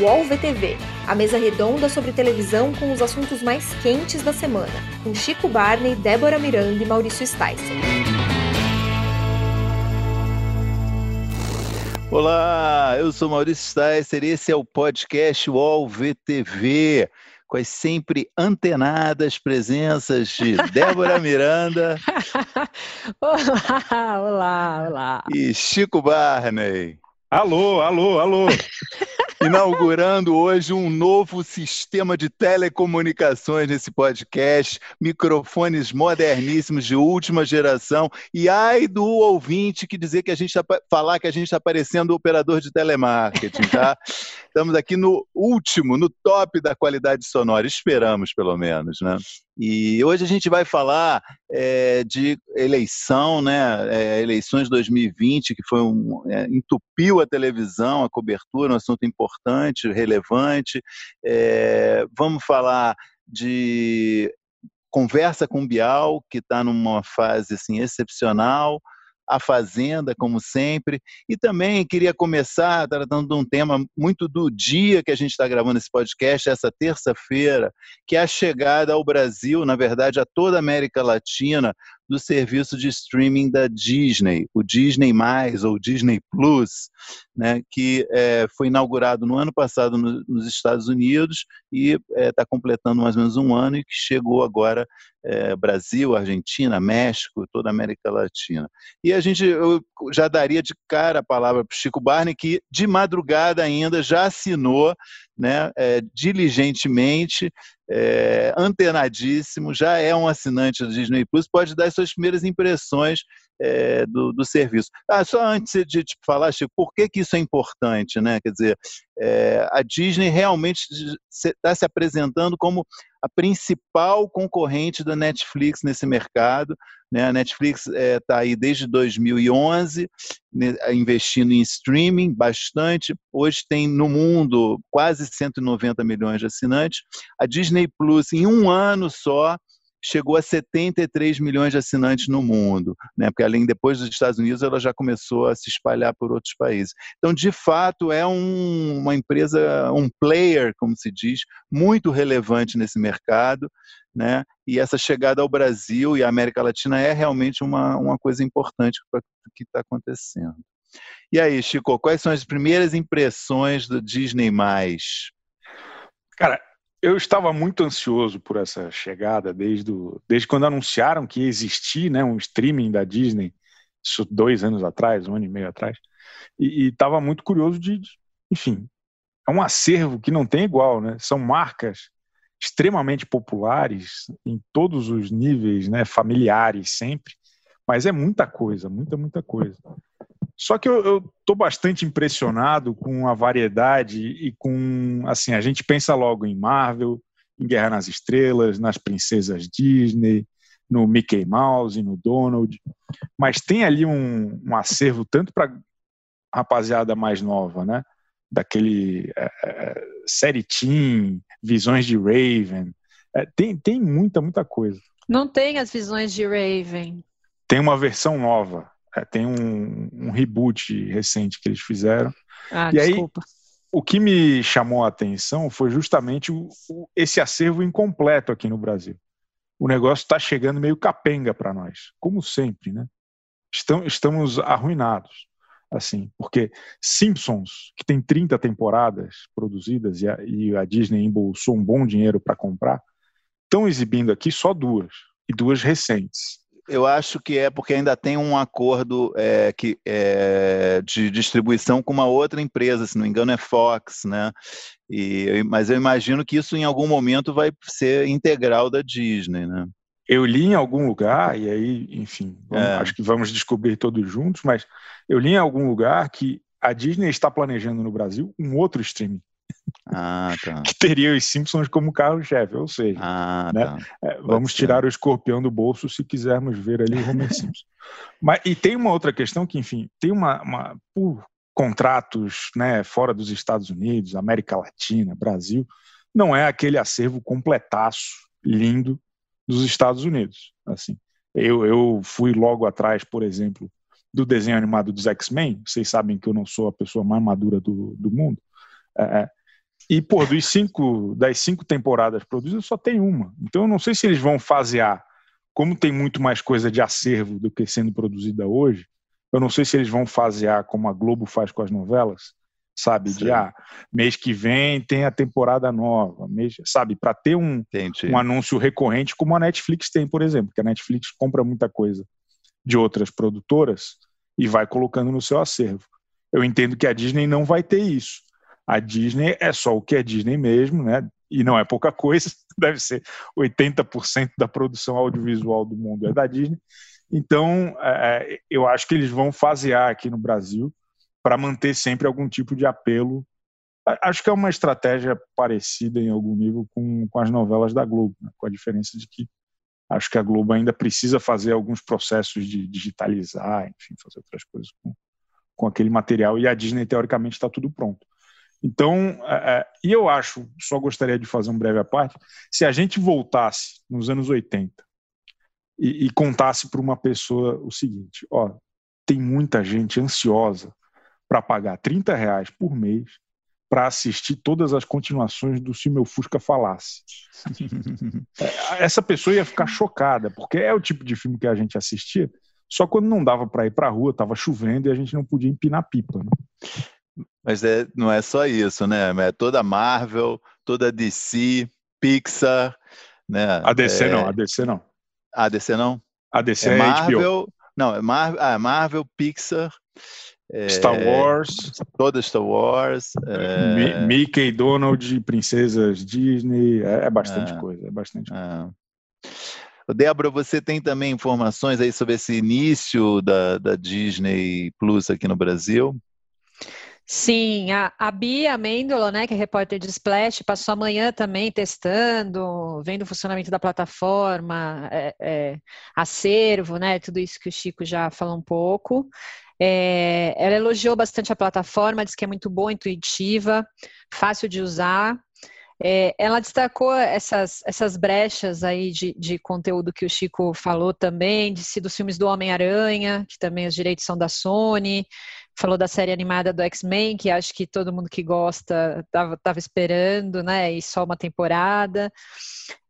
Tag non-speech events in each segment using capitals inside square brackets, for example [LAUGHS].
UOL VTV, a mesa redonda sobre televisão com os assuntos mais quentes da semana, com Chico Barney, Débora Miranda e Maurício Sticer. Olá, eu sou Maurício Sticer e esse é o podcast UOL VTV, com as sempre antenadas presenças de [LAUGHS] Débora Miranda. [LAUGHS] olá, olá, olá. E Chico Barney. Alô, alô, alô. [LAUGHS] Inaugurando hoje um novo sistema de telecomunicações nesse podcast, microfones moderníssimos de última geração. E ai do ouvinte que dizer que a gente está falar que a gente está parecendo operador de telemarketing, tá? Estamos aqui no último, no top da qualidade sonora, esperamos pelo menos, né? E hoje a gente vai falar é, de eleição, né? É, eleições 2020, que foi um, é, entupiu a televisão, a cobertura, um assunto importante, relevante. Vamos falar de conversa com Bial, que está numa fase assim excepcional a Fazenda, como sempre. E também queria começar tratando de um tema muito do dia que a gente está gravando esse podcast, essa terça-feira, que é a chegada ao Brasil, na verdade, a toda a América Latina, do serviço de streaming da Disney, o Disney Mais ou Disney Plus, né, que é, foi inaugurado no ano passado no, nos Estados Unidos e está é, tá completando mais ou menos um ano e que chegou agora é, Brasil, Argentina, México, toda a América Latina. E a gente eu já daria de cara a palavra para Chico Barney, que de madrugada ainda já assinou né, é, diligentemente, é, antenadíssimo, já é um assinante do Disney Plus, pode dar suas primeiras impressões é, do, do, serviço. Ah, só antes de te falar, Chico, por que, que isso é importante? Né? Quer dizer, é, a Disney realmente está se apresentando como a principal concorrente da Netflix nesse mercado. Né? A Netflix está é, tá aí desde 2011, né, investindo em streaming bastante. Hoje tem no mundo quase 190 milhões de assinantes. A Disney Plus, em um ano só, chegou a 73 milhões de assinantes no mundo, né? porque além depois dos Estados Unidos ela já começou a se espalhar por outros países. Então, de fato, é um, uma empresa, um player, como se diz, muito relevante nesse mercado, né? E essa chegada ao Brasil e à América Latina é realmente uma, uma coisa importante para o que está acontecendo. E aí, Chico, quais são as primeiras impressões do Disney+. Cara, eu estava muito ansioso por essa chegada desde, do, desde quando anunciaram que existia né, um streaming da Disney, isso dois anos atrás, um ano e meio atrás, e estava muito curioso de, de, enfim, é um acervo que não tem igual, né? São marcas extremamente populares em todos os níveis, né, familiares sempre, mas é muita coisa, muita, muita coisa. Só que eu estou bastante impressionado com a variedade e com, assim, a gente pensa logo em Marvel, em Guerra nas Estrelas, nas princesas Disney, no Mickey Mouse, no Donald, mas tem ali um, um acervo tanto para rapaziada mais nova, né? Daquele é, é, série Teen, Visões de Raven, é, tem, tem muita, muita coisa. Não tem as Visões de Raven. Tem uma versão nova, é, tem um, um, reboot recente que eles fizeram. Ah, e desculpa. aí, o que me chamou a atenção foi justamente o, o, esse acervo incompleto aqui no Brasil. O negócio está chegando meio capenga para nós, como sempre, né? Estamos, estamos arruinados, assim, porque Simpsons, que tem 30 temporadas produzidas e a, e a Disney embolsou um bom dinheiro para comprar, estão exibindo aqui só duas, e duas recentes eu acho que é porque ainda tem um acordo é, que, é, de distribuição com uma outra empresa, se não me engano é Fox, né? E, mas eu imagino que isso em algum momento vai ser integral da Disney, né? Eu li em algum lugar, e aí, enfim, vamos, é. acho que vamos descobrir todos juntos, mas eu li em algum lugar que a Disney está planejando no Brasil um outro streaming. Ah, tá. [LAUGHS] que teria os Simpsons como carro-chefe, ou seja, ah, né, tá. é, vamos ser. tirar o escorpião do bolso se quisermos ver ali o Homer [LAUGHS] Simpson. Mas, e tem uma outra questão que, enfim, tem uma, uma por contratos né, fora dos Estados Unidos, América Latina, Brasil, não é aquele acervo completaço, lindo dos Estados Unidos. Assim, eu, eu fui logo atrás, por exemplo, do desenho animado dos X-Men. Vocês sabem que eu não sou a pessoa mais madura do, do mundo. É, é E, pô, dos cinco, das cinco temporadas produzidas, só tem uma. Então, eu não sei se eles vão fasear. Como tem muito mais coisa de acervo do que sendo produzida hoje, eu não sei se eles vão fasear como a Globo faz com as novelas, sabe? Sim. De ah, mês que vem tem a temporada nova, mês, sabe? Para ter um, um anúncio recorrente, como a Netflix tem, por exemplo, que a Netflix compra muita coisa de outras produtoras e vai colocando no seu acervo. Eu entendo que a Disney não vai ter isso. A Disney é só o que é Disney mesmo, né? E não é pouca coisa, [LAUGHS] deve ser 80% da produção audiovisual do mundo é da Disney. Então, é, é eu acho que eles vão fasear aqui no Brasil para manter sempre algum tipo de apelo. Acho que é uma estratégia parecida em algum nível com, com as novelas da Globo, né? com a diferença de que acho que a Globo ainda precisa fazer alguns processos de digitalizar, enfim, fazer outras coisas com, com aquele material, e a Disney, teoricamente, está tudo pronto. Então, é, é, e eu acho, só gostaria de fazer um breve à parte, se a gente voltasse nos anos 80 e, e contasse para uma pessoa o seguinte: ó, tem muita gente ansiosa para pagar 30 reais por mês para assistir todas as continuações do Se Meu Fusca Falasse. [LAUGHS] Essa pessoa ia ficar chocada, porque é o tipo de filme que a gente assistia, só quando não dava para ir para a rua, estava chovendo e a gente não podia empinar pipa. Né? Mas é, não é só isso, né? É toda Marvel, toda DC, Pixar, né? A DC é... não, a DC não. A DC não? A DC é, é Marvel, HBO. não, é Marvel, ah, Marvel, Pixar, é, Star Wars, toda Star Wars, é... Mickey, Donald, princesas Disney, é, é bastante é. coisa, é bastante. Coisa. Débora, você tem também informações aí sobre esse início da, da Disney Plus aqui no Brasil? Sim, a, a Bia Mendola, né, que é repórter de Splash, passou amanhã também testando, vendo o funcionamento da plataforma, é, é, acervo, né, tudo isso que o Chico já falou um pouco. É, ela elogiou bastante a plataforma, disse que é muito boa, intuitiva, fácil de usar. É, ela destacou essas, essas brechas aí de, de conteúdo que o Chico falou também, de se dos filmes do Homem-Aranha, que também os direitos são da Sony, falou da série animada do X-Men, que acho que todo mundo que gosta estava esperando, né? E só uma temporada.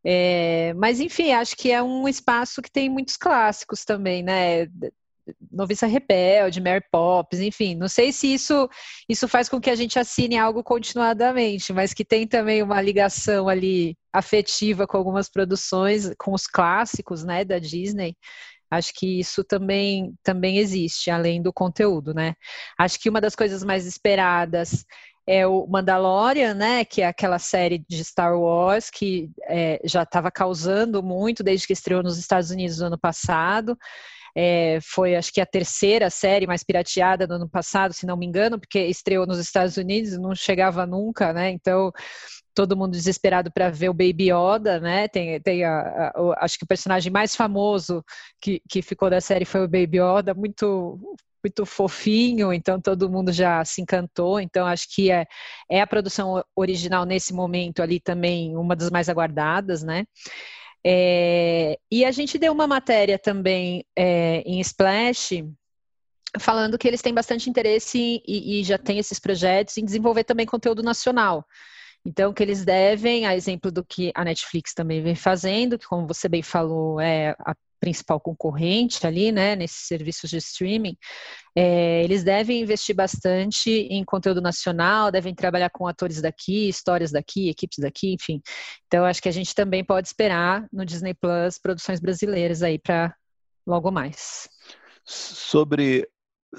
É, mas enfim, acho que é um espaço que tem muitos clássicos também, né? Noviça Rebelde, Mary Poppins, enfim, não sei se isso, isso faz com que a gente assine algo continuadamente, mas que tem também uma ligação ali afetiva com algumas produções, com os clássicos, né, da Disney, Acho que isso também, também existe, além do conteúdo, né? Acho que uma das coisas mais esperadas é o Mandalorian, né? Que é aquela série de Star Wars que é, já estava causando muito desde que estreou nos Estados Unidos no ano passado. É, foi acho que a terceira série mais pirateada do ano passado, se não me engano, porque estreou nos Estados Unidos e não chegava nunca, né? Então todo mundo desesperado para ver o Baby Yoda, né? Tem, tem a, a, acho que o personagem mais famoso que, que ficou da série foi o Baby Yoda, muito muito fofinho, então todo mundo já se encantou. Então acho que é, é a produção original nesse momento ali também uma das mais aguardadas, né? É, e a gente deu uma matéria também é, em Splash falando que eles têm bastante interesse e, e já têm esses projetos em desenvolver também conteúdo nacional. Então, que eles devem, a exemplo do que a Netflix também vem fazendo, que como você bem falou, é a principal concorrente ali, né, nesses serviços de streaming, é, eles devem investir bastante em conteúdo nacional, devem trabalhar com atores daqui, histórias daqui, equipes daqui, enfim. Então, acho que a gente também pode esperar no Disney Plus produções brasileiras aí para logo mais. Sobre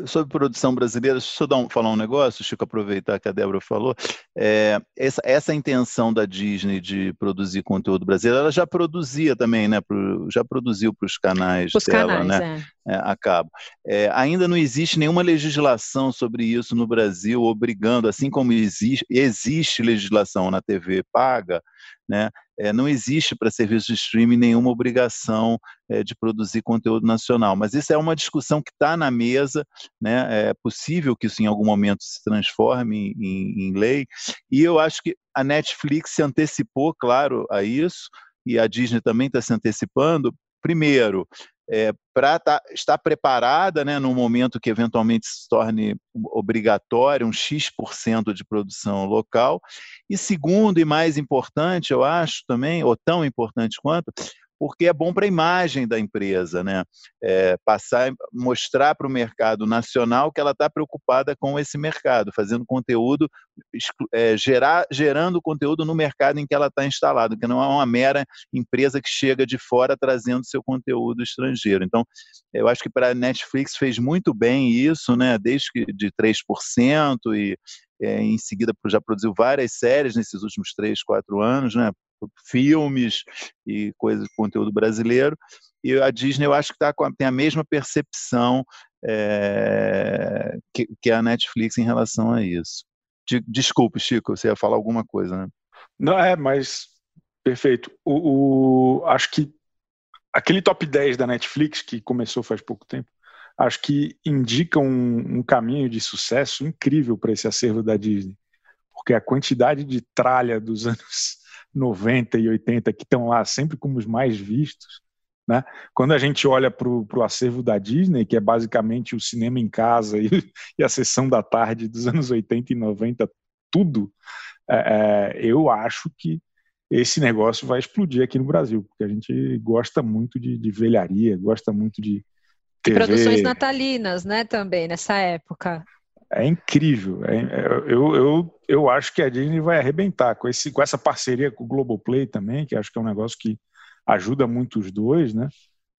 sobre produção brasileira, deixa eu dar um, falar um negócio, Chico, aproveitar que a Débora falou. É, essa, essa intenção da Disney de produzir conteúdo brasileiro, ela já produzia também, né? Pro, já produziu para os canais os dela, canais, né? É. É, a cabo. É, ainda não existe nenhuma legislação sobre isso no Brasil, obrigando, assim como existe, existe legislação na TV paga, né? É, não existe para serviços de streaming nenhuma obrigação é, de produzir conteúdo nacional, mas isso é uma discussão que está na mesa, né? é possível que isso em algum momento se transforme em, em lei, e eu acho que a Netflix se antecipou, claro, a isso, e a Disney também está se antecipando, primeiro, é, para tá, estar preparada né, no momento que eventualmente se torne obrigatório um X% de produção local. E segundo e mais importante, eu acho também, ou tão importante quanto, porque é bom para a imagem da empresa, né? É, passar, mostrar para o mercado nacional que ela está preocupada com esse mercado, fazendo conteúdo, é, gerar, gerando conteúdo no mercado em que ela está instalada, que não é uma mera empresa que chega de fora trazendo seu conteúdo estrangeiro. Então, eu acho que para a Netflix fez muito bem isso, né? Desde que de 3% e é, em seguida já produziu várias séries nesses últimos três, quatro anos, né? Filmes e coisas, conteúdo brasileiro. E a Disney, eu acho que tá, tem a mesma percepção é, que, que, a Netflix em relação a isso. De, desculpe, Chico, você ia falar alguma coisa, né? Não, é, mas perfeito. O, o, acho que aquele top 10 da Netflix, que começou faz pouco tempo, acho que indica um, um caminho de sucesso incrível para esse acervo da Disney. Porque a quantidade de tralha dos [LAUGHS] anos 90 e 80 que estão lá sempre como os mais vistos. Né? Quando a gente olha para o acervo da Disney, que é basicamente o cinema em casa [LAUGHS] e, e, a sessão da tarde dos anos 80 e 90, tudo, é, é, eu acho que esse negócio vai explodir aqui no Brasil, porque a gente gosta muito de, de velharia, gosta muito de TV. Produções natalinas, né, também, nessa época é incrível. É, é, eu, eu, eu acho que a Disney vai arrebentar com, esse, com essa parceria com o Globoplay também, que acho que é um negócio que ajuda muito os dois, né?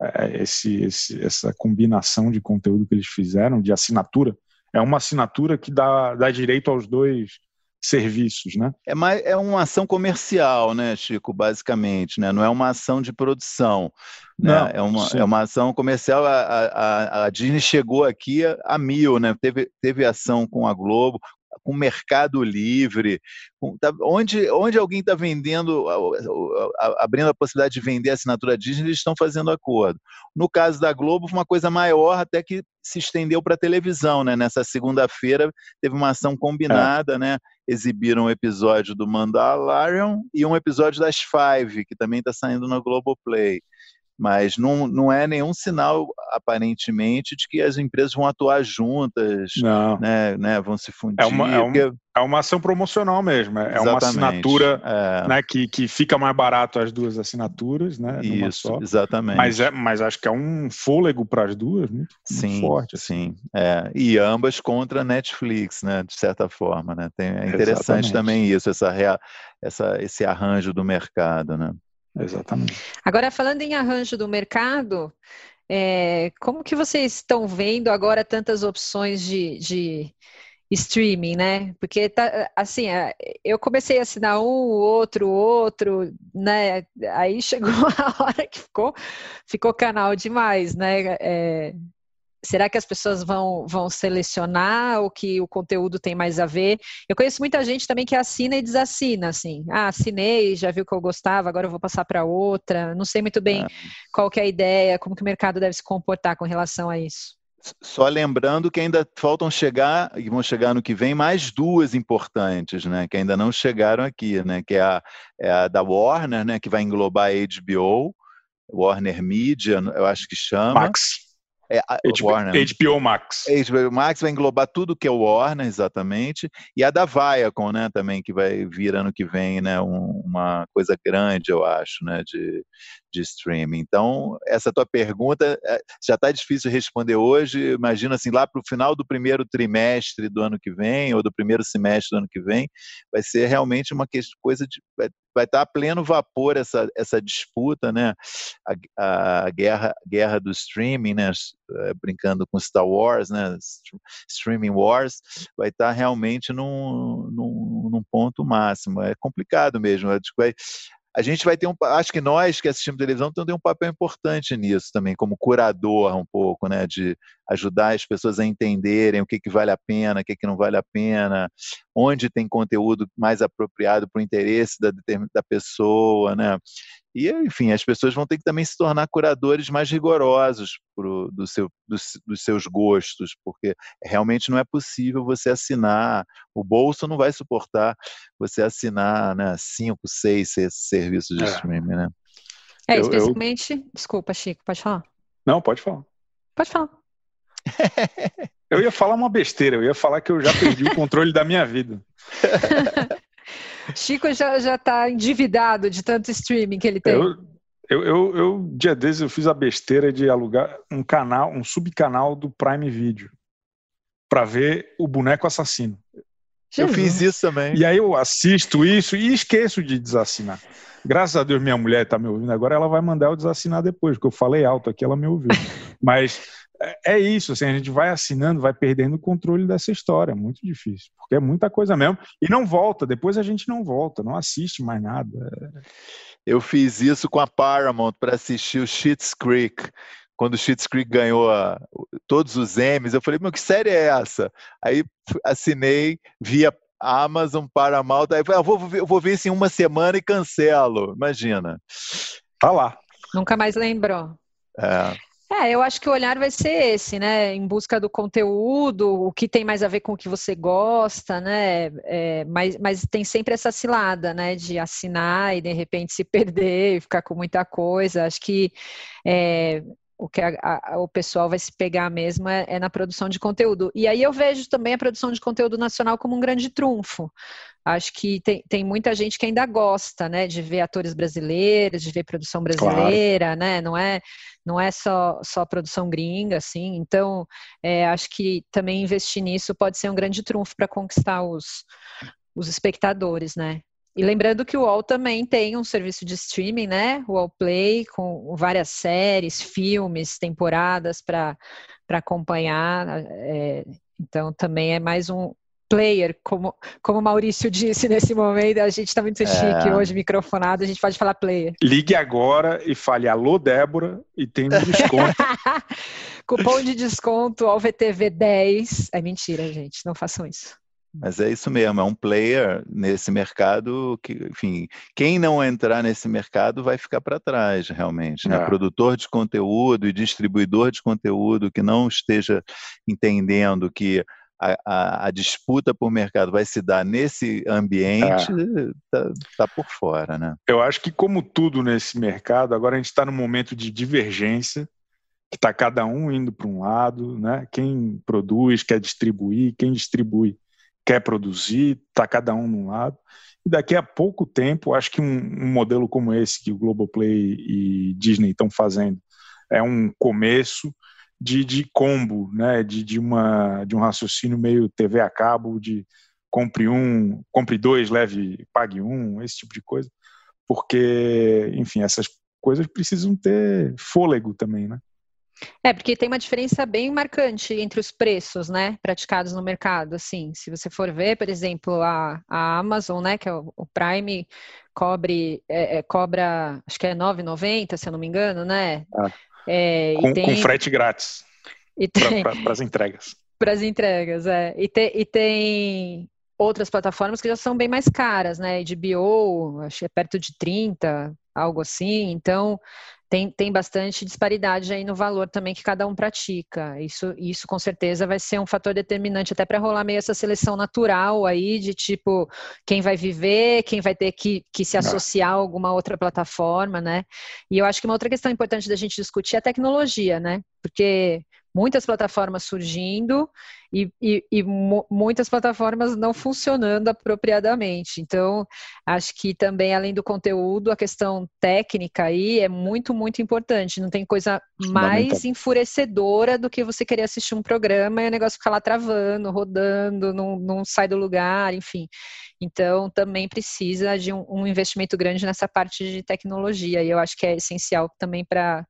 É, é, esse, esse, essa combinação de conteúdo que eles fizeram, de assinatura. É uma assinatura que dá, dá direito aos dois serviços, né? É, mais, é uma ação comercial, né, Chico, basicamente, né? Não é uma ação de produção. Né? Não, é, uma, é uma ação comercial. A, a, a Disney chegou aqui a, a, mil, né? Teve, teve ação com a Globo, com Mercado Livre, com, tá, onde, onde alguém está vendendo, abrindo a possibilidade de vender a assinatura Disney, eles estão fazendo acordo. No caso da Globo, uma coisa maior, até que se estendeu para a televisão, né? Nessa segunda-feira teve uma ação combinada, é. né? Exibiram um episódio do Mandalorian e um episódio das Five, que também está saindo no Globoplay mas não, não é nenhum sinal, aparentemente, de que as empresas vão atuar juntas, não. Né, né, vão se fundir. É uma, é, um, porque... é uma ação promocional mesmo, é Exatamente. uma assinatura é. Né, que, que fica mais barato as duas assinaturas, né? Isso, só. exatamente. Mas, é, mas acho que é um fôlego para as duas muito, sim, muito forte. Assim. Sim, é. e ambas contra a Netflix, né, de certa forma. Né? Tem, é interessante Exatamente. também isso, essa, essa, esse arranjo do mercado, né? Exatamente. Agora, falando em arranjo do mercado, é, como que vocês estão vendo agora tantas opções de, de streaming, né? Porque tá, assim, é, eu comecei a assinar um, outro, outro, né? Aí [LAUGHS] chegou a hora que ficou, ficou canal demais, né? É, Será que as pessoas vão, vão selecionar o que o conteúdo tem mais a ver? Eu conheço muita gente também que assina e desassina, assim. Ah, assinei, já viu que eu gostava, agora eu vou passar para outra. Não sei muito bem é. qual que é a ideia, como que o mercado deve se comportar com relação a isso. Só lembrando que ainda faltam chegar, e vão chegar no que vem, mais duas importantes, né? Que ainda não chegaram aqui, né? Que é a, é a da Warner, né? Que vai englobar a HBO, Warner Media, eu acho que chama. Max. É, a, HBO, Warner. HBO Max. HBO Max vai englobar tudo que é o Warner, exatamente, e a da Viacom, né, também, que vai vir ano que vem, né, um, uma coisa grande, eu acho, né, de, de streaming. Então, essa tua pergunta é, já está difícil responder hoje, imagina assim, lá para o final do primeiro trimestre do ano que vem, ou do primeiro semestre do ano que vem, vai ser realmente uma coisa de, vai estar a pleno vapor essa, essa disputa, né? A, a guerra, guerra do streaming, né? Eh, brincando com Star Wars, né? Streaming Wars, vai estar realmente num, num, num ponto máximo. É complicado mesmo. Vai, a gente vai ter um, acho que nós que assistimos televisão temos um papel importante nisso também, como curador um pouco, né, de ajudar as pessoas a entenderem o que, que vale a pena, o que, que não vale a pena, onde tem conteúdo mais apropriado para o interesse da, da pessoa, né, e, enfim, as pessoas vão ter que também se tornar curadores mais rigorosos pro, do seu, dos, dos seus gostos, porque realmente não é possível você assinar, o bolso não vai suportar você assinar né, cinco, seis, seis serviços de é. streaming, né? É, especialmente. Eu, eu... Desculpa, Chico, pode falar. Não, pode falar. Pode falar. [LAUGHS] eu ia falar uma besteira, eu ia falar que eu já perdi o [LAUGHS] controle da minha vida. [LAUGHS] Chico já, já tá endividado de tanto streaming que ele tem. Eu, eu, eu, eu, dia desses, eu fiz a besteira de alugar um canal, um subcanal do Prime Video para ver o boneco assassino. Eu fiz isso também. E aí eu assisto isso e esqueço de desassinar. Graças a Deus minha mulher está me ouvindo agora, ela vai mandar eu desassinar depois, porque eu falei alto aqui, ela me ouviu. [LAUGHS] Mas é, é isso, assim, a gente vai assinando, vai perdendo o controle dessa história, é muito difícil, porque é muita coisa mesmo, e não volta, depois a gente não volta, não assiste mais nada. Eu fiz isso com a Paramount para assistir o Schitt's Creek, quando o Schitt's Creek ganhou a, todos os Emmys, eu falei, meu, que série é essa? Aí assinei via Amazon, Paramount, aí eu falei, ah, vou, eu vou ver isso em uma semana e cancelo, imagina. Tá lá. Nunca mais lembrou. É. É, eu acho que o olhar vai ser esse, né? Em busca do conteúdo, o que tem mais a ver com o que você gosta, né? É, mas, mas tem sempre essa cilada, né? De assinar e de repente se [LAUGHS] perder e ficar com muita coisa. Acho que é, o que a, a, o pessoal vai se pegar mesmo é, é, na produção de conteúdo. E aí eu vejo também a produção de conteúdo nacional como um grande trunfo. Acho que tem, tem muita gente que ainda gosta, né, de ver atores brasileiros, de ver produção brasileira, claro. né, não é, não é só, só produção gringa, assim. Então, é, acho que também investir nisso pode ser um grande trunfo para conquistar os, os espectadores, né. E lembrando que o UOL também tem um serviço de streaming, né? O UOL Play, com várias séries, filmes, temporadas para acompanhar. É, então também é mais um player, como, como o Maurício disse [LAUGHS] nesse momento, a gente está muito é. chique hoje, microfonado, a gente pode falar player. Ligue agora e fale alô, Débora, e tem um desconto. [LAUGHS] Cupom de desconto ao VTV 10. É mentira, gente, não façam isso. Mas é isso mesmo, é um player nesse mercado que, enfim, quem não entrar nesse mercado vai ficar para trás, realmente. Né? É. Produtor de conteúdo e distribuidor de conteúdo que não esteja entendendo que a, a, a disputa por mercado vai se dar nesse ambiente, está é. tá por fora, né? Eu acho que, como tudo nesse mercado, agora a gente está num momento de divergência que está cada um indo para um lado, né? Quem produz quer distribuir, quem distribui quer produzir, está cada um num lado. E daqui a pouco tempo, acho que um, um modelo como esse que o Globoplay e Disney estão fazendo é um começo de, de combo, né? de, de, uma, de um raciocínio meio TV a cabo, de compre um, compre dois, leve, pague um, esse tipo de coisa. Porque, enfim, essas coisas precisam ter fôlego também, né? É, porque tem uma diferença bem marcante entre os preços, né, praticados no mercado, assim, se você for ver, por exemplo, a, a Amazon, né, que é o, o Prime, cobre, é, é, cobra, acho que é 9,90, se eu não me engano, né? Ah, é, com, tem, com, frete grátis para as entregas. [LAUGHS] Para as entregas, é. E, te, e tem outras plataformas que já são bem mais caras, né, HBO, acho que é perto de 30, algo assim, então tem, tem bastante disparidade aí no valor também que cada um pratica. Isso, isso com certeza vai ser um fator determinante até para rolar meio essa seleção natural aí de tipo quem vai viver, quem vai ter que, que se associar a alguma outra plataforma, né? E eu acho que uma outra questão importante da gente discutir é a tecnologia, né? Porque muitas plataformas surgindo e, e, e muitas plataformas não funcionando apropriadamente. Então, acho que também, além do conteúdo, a questão técnica aí é muito, muito importante. Não tem coisa mais enfurecedora do que você querer assistir um programa e o negócio ficar lá travando, rodando, não, não sai do lugar, enfim. Então, também precisa de um, um investimento grande nessa parte de tecnologia, e eu acho que é essencial também para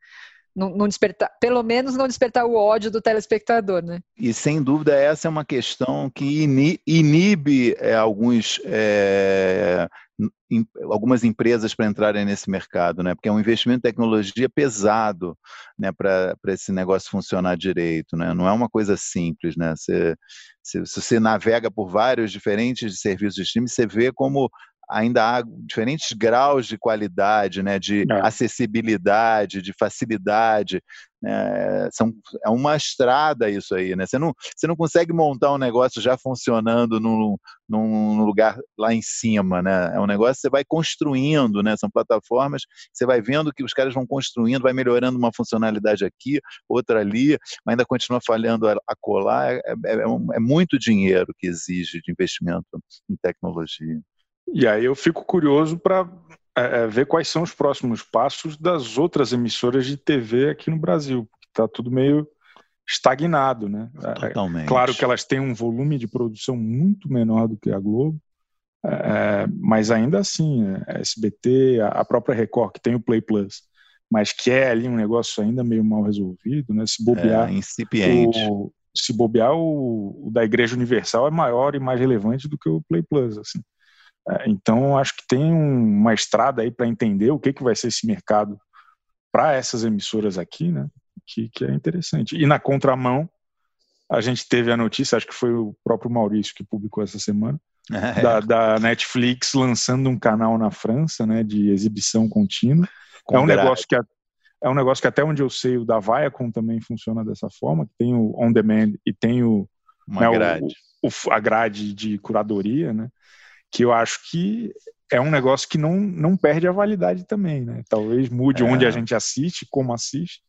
não, não, despertar, pelo menos não despertar o ódio do telespectador, né? E sem dúvida essa é uma questão que inibe é, alguns é, algumas empresas para entrarem nesse mercado, né? Porque é um investimento em tecnologia pesado, né? Para esse negócio funcionar direito, né? Não é uma coisa simples, né? Você, se, se você navega por vários diferentes serviços de streaming, você vê como ainda há diferentes graus de qualidade, né, de é. acessibilidade, de facilidade. Né, são, é uma estrada isso aí, né? Você não, você não consegue montar um negócio já funcionando num, num lugar lá em cima, né? É um negócio que você vai construindo, né? São plataformas, você vai vendo que os caras vão construindo, vai melhorando uma funcionalidade aqui, outra ali, mas ainda continua falhando a, a colar. É, é, é, é muito dinheiro que exige de investimento em tecnologia. E aí eu fico curioso para é, é, ver quais são os próximos passos das outras emissoras de TV aqui no Brasil, porque está tudo meio estagnado, né? É, é Totalmente. claro que elas têm um volume de produção muito menor do que a Globo, é, mas ainda assim, a SBT, a própria Record, que tem o Play Plus, mas que é ali um negócio ainda meio mal resolvido, né? Se bobear, é, incipiente. O, se bobear, o, o, da Igreja Universal é maior e mais relevante do que o Play Plus, assim. É, então, acho que tem uma estrada aí para entender o que, que vai ser esse mercado para essas emissoras aqui, né? Que, que é interessante. E na contramão, a gente teve a notícia, acho que foi o próprio Maurício que publicou essa semana, [LAUGHS] é. da, da, Netflix lançando um canal na França, né, de exibição contínua. Com é um negócio que é um negócio que até onde eu sei o da Viacom também funciona dessa forma, que tem o on demand e tem o, né, grade. O, o, a grade de curadoria, né? Que eu acho que é um negócio que não, não perde a validade também, né? Talvez mude é. onde a gente assiste, como assiste,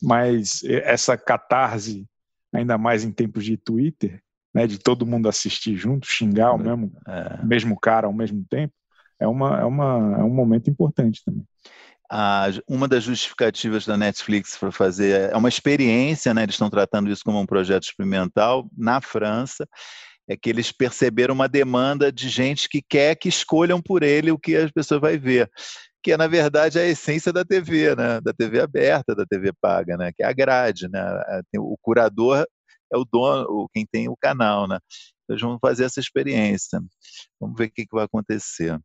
mas essa catarse, ainda mais em tempos de Twitter, né, de todo mundo assistir junto, xingar o é. mesmo, é. mesmo cara ao mesmo tempo, é, uma, é, uma, é um momento importante também. Uma das justificativas da Netflix para fazer é uma experiência, né? Eles estão tratando isso como um projeto experimental na França é que eles perceberam uma demanda de gente que quer que escolham por ele o que as pessoas vai ver, que é na verdade a essência da TV, né? Da TV aberta, da TV paga, né? Que é a grade, né? O curador é o dono, quem tem o canal, né? Então, vão fazer essa experiência. Vamos ver o que, que vai acontecer.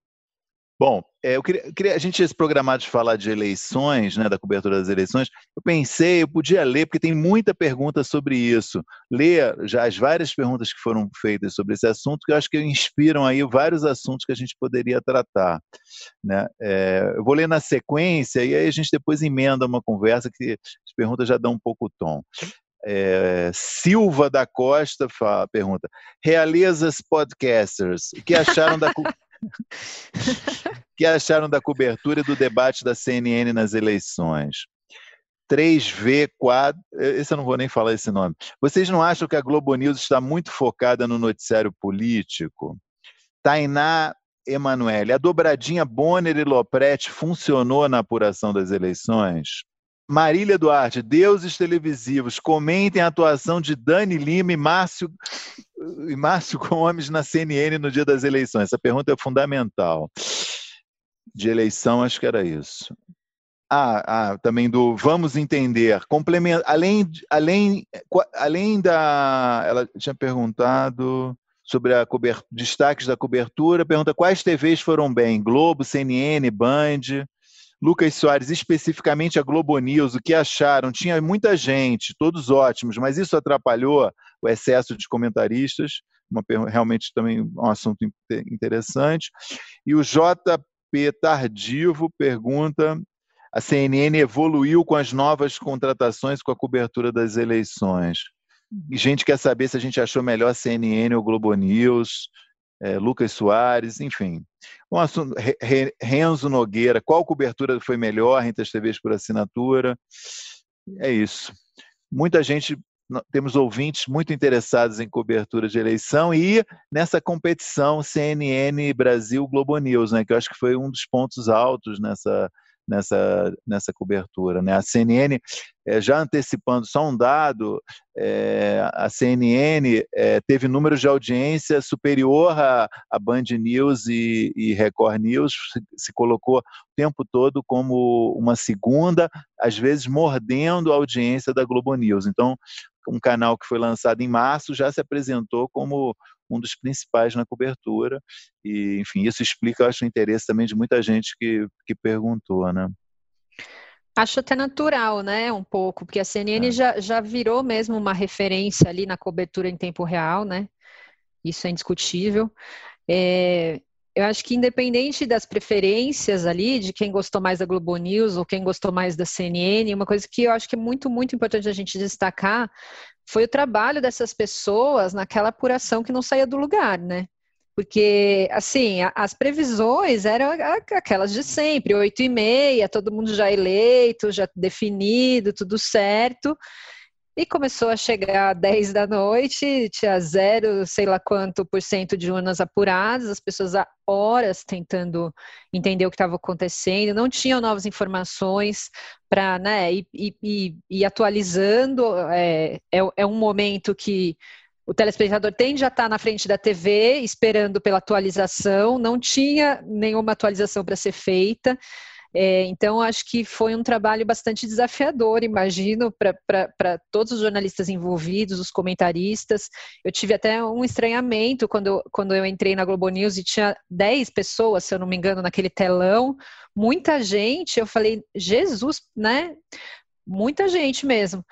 Bom, é, eu, queria, queria, a gente tinha programado de falar de eleições, né, da cobertura das eleições. Eu pensei, eu podia ler, porque tem muita pergunta sobre isso. Ler já as várias perguntas que foram feitas sobre esse assunto, que eu acho que inspiram aí vários assuntos que a gente poderia tratar. Né? É, eu vou ler na sequência e aí a gente depois emenda uma conversa que as perguntas já dão um pouco o tom. É, Silva da Costa fala, pergunta: Realezas podcasters, o que acharam da [LAUGHS] que acharam da cobertura e do debate da CNN nas eleições? 3V quadro, esse eu não vou nem falar esse nome. Vocês não acham que a Globo News está muito focada no noticiário político? Tainá Emanuele, a dobradinha Bonner e Lopretti funcionou na apuração das eleições? Marília Duarte, deuses televisivos, comentem a atuação de Dani Lima e Márcio, e Márcio Gomes [LAUGHS] na CNN no dia das eleições. Essa pergunta é fundamental. De eleição, acho que era isso. Ah, ah também do vamos entender. Complemento, além, além, além da. Ela tinha perguntado sobre a cobertura, destaques da cobertura, pergunta quais TVs foram bem? Globo, CNN, Band. Lucas Soares, especificamente a Globo News, o que acharam? Tinha muita gente, todos ótimos, mas isso atrapalhou o excesso de comentaristas, uma, realmente também um assunto interessante. E o JP Tardivo pergunta: a CNN evoluiu com as novas contratações com a cobertura das eleições. E gente quer saber se a gente achou melhor a CNN ou Globo News é, Lucas Soares, enfim. Um assunto, Renzo Nogueira, qual cobertura foi melhor entre as TVs por assinatura? É isso. Muita gente, temos ouvintes muito interessados em cobertura de eleição e nessa competição CNN Brasil Globo News, né, que eu acho que foi um dos pontos altos nessa nessa, nessa cobertura. Né? A CNN, é, já antecipando só um dado, é, a CNN é, teve números de audiência superior a, a Band News e, e Record News, se, se, colocou o tempo todo como uma segunda, às vezes mordendo a audiência da Globo News. Então, um canal que foi lançado em março já se apresentou como um dos principais na cobertura. E, enfim, isso explica, acho, o interesse também de muita gente que, que perguntou, né? Acho até natural, né? Um pouco, porque a CNN é. já, já virou mesmo uma referência ali na cobertura em tempo real, né? Isso é indiscutível. É, eu acho que independente das preferências ali, de quem gostou mais da Globo News ou quem gostou mais da CNN, uma coisa que eu acho que é muito, muito importante a gente destacar foi o trabalho dessas pessoas naquela apuração que não saía do lugar, né? Porque, assim, as previsões eram aquelas de sempre, oito e meia, todo mundo já eleito, já definido, tudo certo. E começou a chegar às 10 da noite, tinha zero, sei lá quanto por cento de urnas apuradas, as pessoas há horas tentando entender o que estava acontecendo, não tinham novas informações para né, ir atualizando. É, é, é um momento que o telespectador tende a estar na frente da TV esperando pela atualização, não tinha nenhuma atualização para ser feita. É, então, acho que foi um trabalho bastante desafiador, imagino, para todos os jornalistas envolvidos, os comentaristas. Eu tive até um estranhamento quando, quando eu entrei na Globo News e tinha 10 pessoas, se eu não me engano, naquele telão, muita gente. Eu falei, Jesus, né? Muita gente mesmo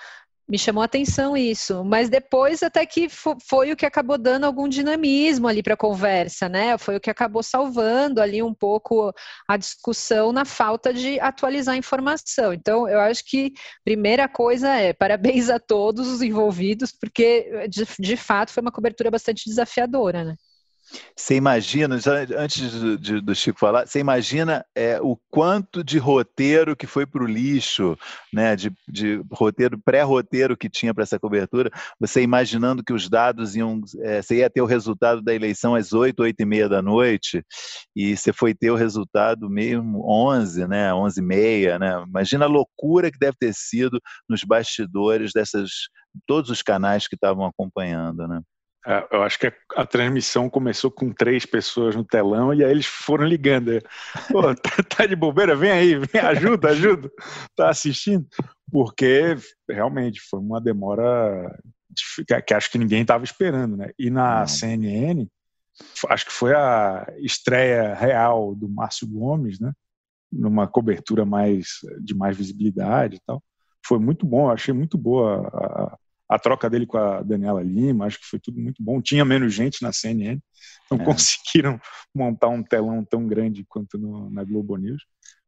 me chamou a atenção isso, mas depois até que foi o que acabou dando algum dinamismo ali para a conversa, né? Foi o que acabou salvando ali um pouco a discussão na falta de atualizar a informação. Então, eu acho que primeira coisa é [LAUGHS] parabéns a todos os envolvidos, porque de, de fato foi uma cobertura bastante desafiadora, né? Você imagina, antes do, de, do Chico falar, você imagina é, o quanto de roteiro que foi para o lixo, né? De, de roteiro, pré-roteiro que tinha para essa cobertura, você imaginando que os dados iam. É, você ia ter o resultado da eleição às 8, 8 e meia da noite, e você foi ter o resultado mesmo 11, né? 11 e meia, né? Imagina a loucura que deve ter sido nos bastidores dessas todos os canais que estavam acompanhando, né? É, eu acho que a, transmissão começou com três pessoas no telão e aí eles foram ligando. Pô, [LAUGHS] tá, tá, de bobeira? Vem aí, vem, ajuda, ajuda. Tá assistindo? Porque realmente foi uma demora que, que acho que ninguém estava esperando, né? E na Não. CNN, acho que foi a estreia real do Márcio Gomes, né? Numa cobertura mais de mais visibilidade e tal. Foi muito bom, achei muito boa a, a troca dele com a Daniela Lima, acho que foi tudo muito bom. Tinha menos gente na CNN, não é. conseguiram montar um telão tão grande quanto no, na Globo News.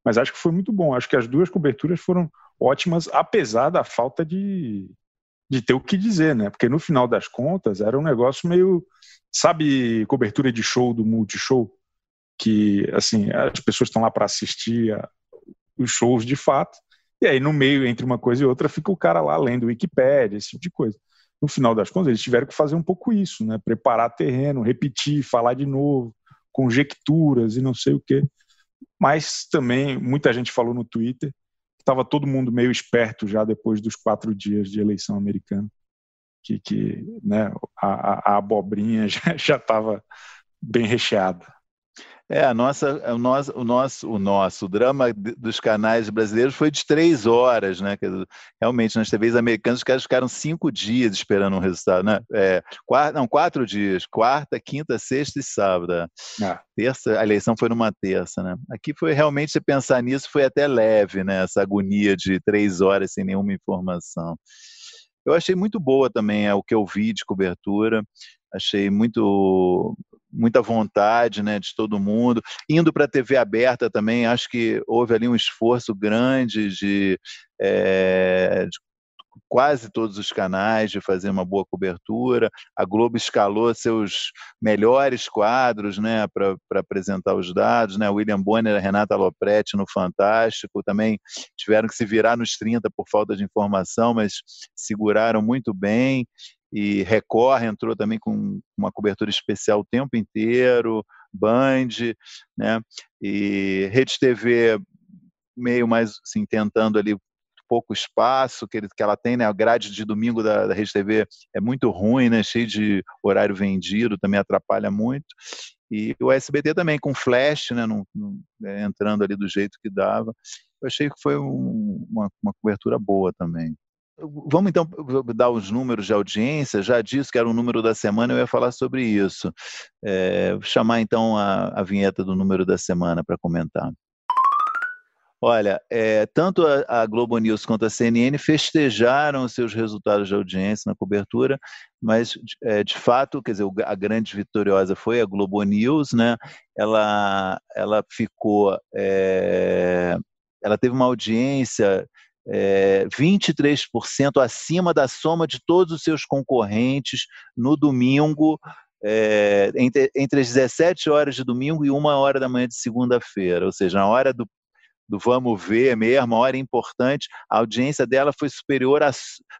Mas acho que foi muito bom. Acho que as duas coberturas foram ótimas, apesar da falta de, de ter o que dizer, né? Porque no final das contas era um negócio meio, sabe, cobertura de show do Multishow, que assim as pessoas estão lá para assistir a, os shows de fato e aí, no meio, entre uma coisa e outra, fica o cara lá lendo Wikipédia, esse tipo de coisa. No final das contas, eles tiveram que fazer um pouco isso, né? Preparar terreno, repetir, falar de novo, conjecturas e não sei o quê. Mas também, muita gente falou no Twitter estava todo mundo meio esperto já depois dos quatro dias de eleição americana, que, que né, a, a abobrinha [LAUGHS] já estava bem recheada. É, a nossa, o, nosso, o, nosso, o nosso drama dos canais brasileiros foi de três horas, né? Realmente, nas TVs americanas, os caras ficaram cinco dias esperando um resultado, né? É, quatro, não, quatro dias, quarta, quinta, sexta e sábado. Ah. Terça, a eleição foi numa terça, né? Aqui foi realmente, se pensar nisso, foi até leve, né? Essa agonia de três horas sem nenhuma informação. Eu achei muito boa também é, o que eu vi de cobertura achei muito muita vontade né, de todo mundo. Indo para a TV aberta também, acho que houve ali um esforço grande de, é, de quase todos os canais de fazer uma boa cobertura. A Globo escalou seus melhores quadros né, para apresentar os dados. Né? William Bonner e Renata Lopretti no Fantástico também tiveram que se virar nos 30 por falta de informação, mas seguraram muito bem e Record entrou também com uma cobertura especial o tempo inteiro, Band, né? E Rede TV meio mais assim, tentando ali pouco espaço que, ele, que ela tem, né? A grade de domingo da, da Rede TV é muito ruim, né? Cheio de horário vendido, também atrapalha muito. E o SBT também com flash, né? é, entrando ali do jeito que dava. Eu achei que foi um, uma, uma cobertura boa também. Vamos então dar os números de audiência. Já disse que era o número da semana, eu ia falar sobre isso. É, chamar então a, a vinheta do número da semana para comentar. Olha, é, tanto a, a, Globo News quanto a CNN festejaram seus resultados de audiência na cobertura, mas é, de fato, quer dizer, a grande vitoriosa foi a Globo News, né? Ela, ela ficou, é, ela teve uma audiência é, 23% acima da soma de todos os seus concorrentes no domingo, é, entre, entre as 17 horas de domingo e uma hora da manhã de segunda-feira, ou seja, na hora do do vamos ver mesmo, uma hora importante, a audiência dela foi superior a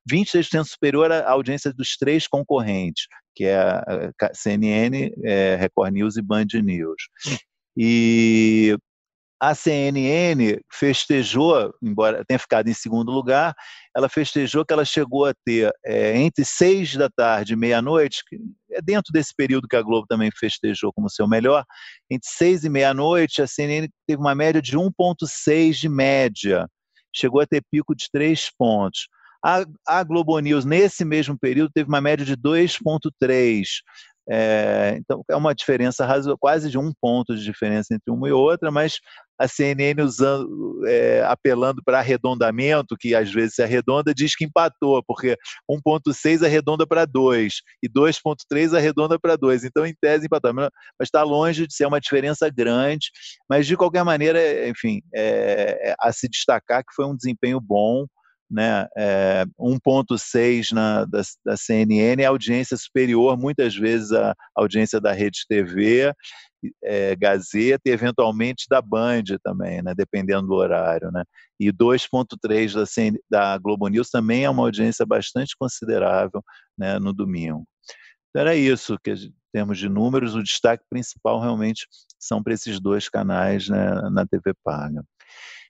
26% superior à audiência dos três concorrentes, que é a CNN, é, Record News e Band News. E a CNN festejou, embora tenha ficado em segundo lugar, ela festejou que ela chegou a ter é, entre seis da tarde e meia-noite, que é dentro desse período que a Globo também festejou como seu melhor, entre seis e meia-noite a CNN teve uma média de 1,6 de média, chegou a ter pico de três pontos. A, a Globo News, nesse mesmo período, teve uma média de 2,3. É, então, é uma diferença razoável, quase de um ponto de diferença entre uma e outra, mas a CNN usando, é, apelando para arredondamento, que às vezes arredonda, diz que empatou, porque 1.6 arredonda para 2 e 2.3 arredonda para 2. Então, em tese, empatou. Mas está longe de ser uma diferença grande, mas de qualquer maneira, enfim, é, é a se destacar que foi um desempenho bom né, é, 1.6 na, da, da, CNN, a audiência superior, muitas vezes, à audiência da Rede TV, é, Gazeta e, eventualmente, da Band também, né, dependendo do horário. Né, e 2.3 da, da Globo News também é uma audiência bastante considerável né, no domingo. Então, era isso, que em termos de números, o destaque principal realmente são para esses dois canais né, na TV Paga.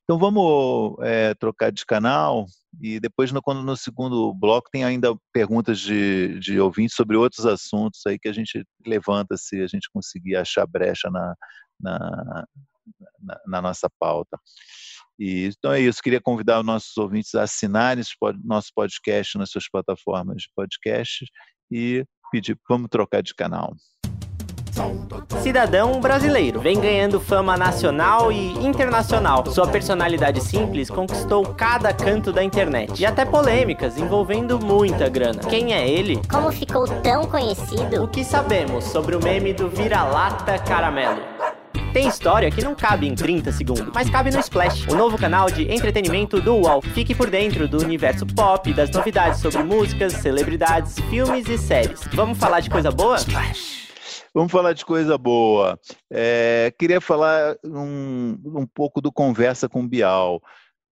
Então vamos é, trocar de canal e depois, no, quando no segundo bloco, tem ainda perguntas de, de ouvintes sobre outros assuntos aí que a gente levanta se a gente conseguir achar brecha na, na, na, na nossa pauta. E, então é isso, queria convidar os nossos ouvintes a assinarem esse pod, nosso podcast nas suas plataformas de podcast e pedir, vamos trocar de canal. Cidadão brasileiro, vem ganhando fama nacional e internacional. Sua personalidade simples conquistou cada canto da internet e até polêmicas envolvendo muita grana. Quem é ele? Como ficou tão conhecido? O que sabemos sobre o meme do vira-lata caramelo? Tem história que não cabe em 30 segundos, mas cabe no Splash, o novo canal de entretenimento do UOL. Fique por dentro do universo pop, das novidades sobre músicas, celebridades, filmes e séries. Vamos falar de coisa boa? Splash! Vamos falar de coisa boa. É, queria falar um, um pouco do Conversa com Bial,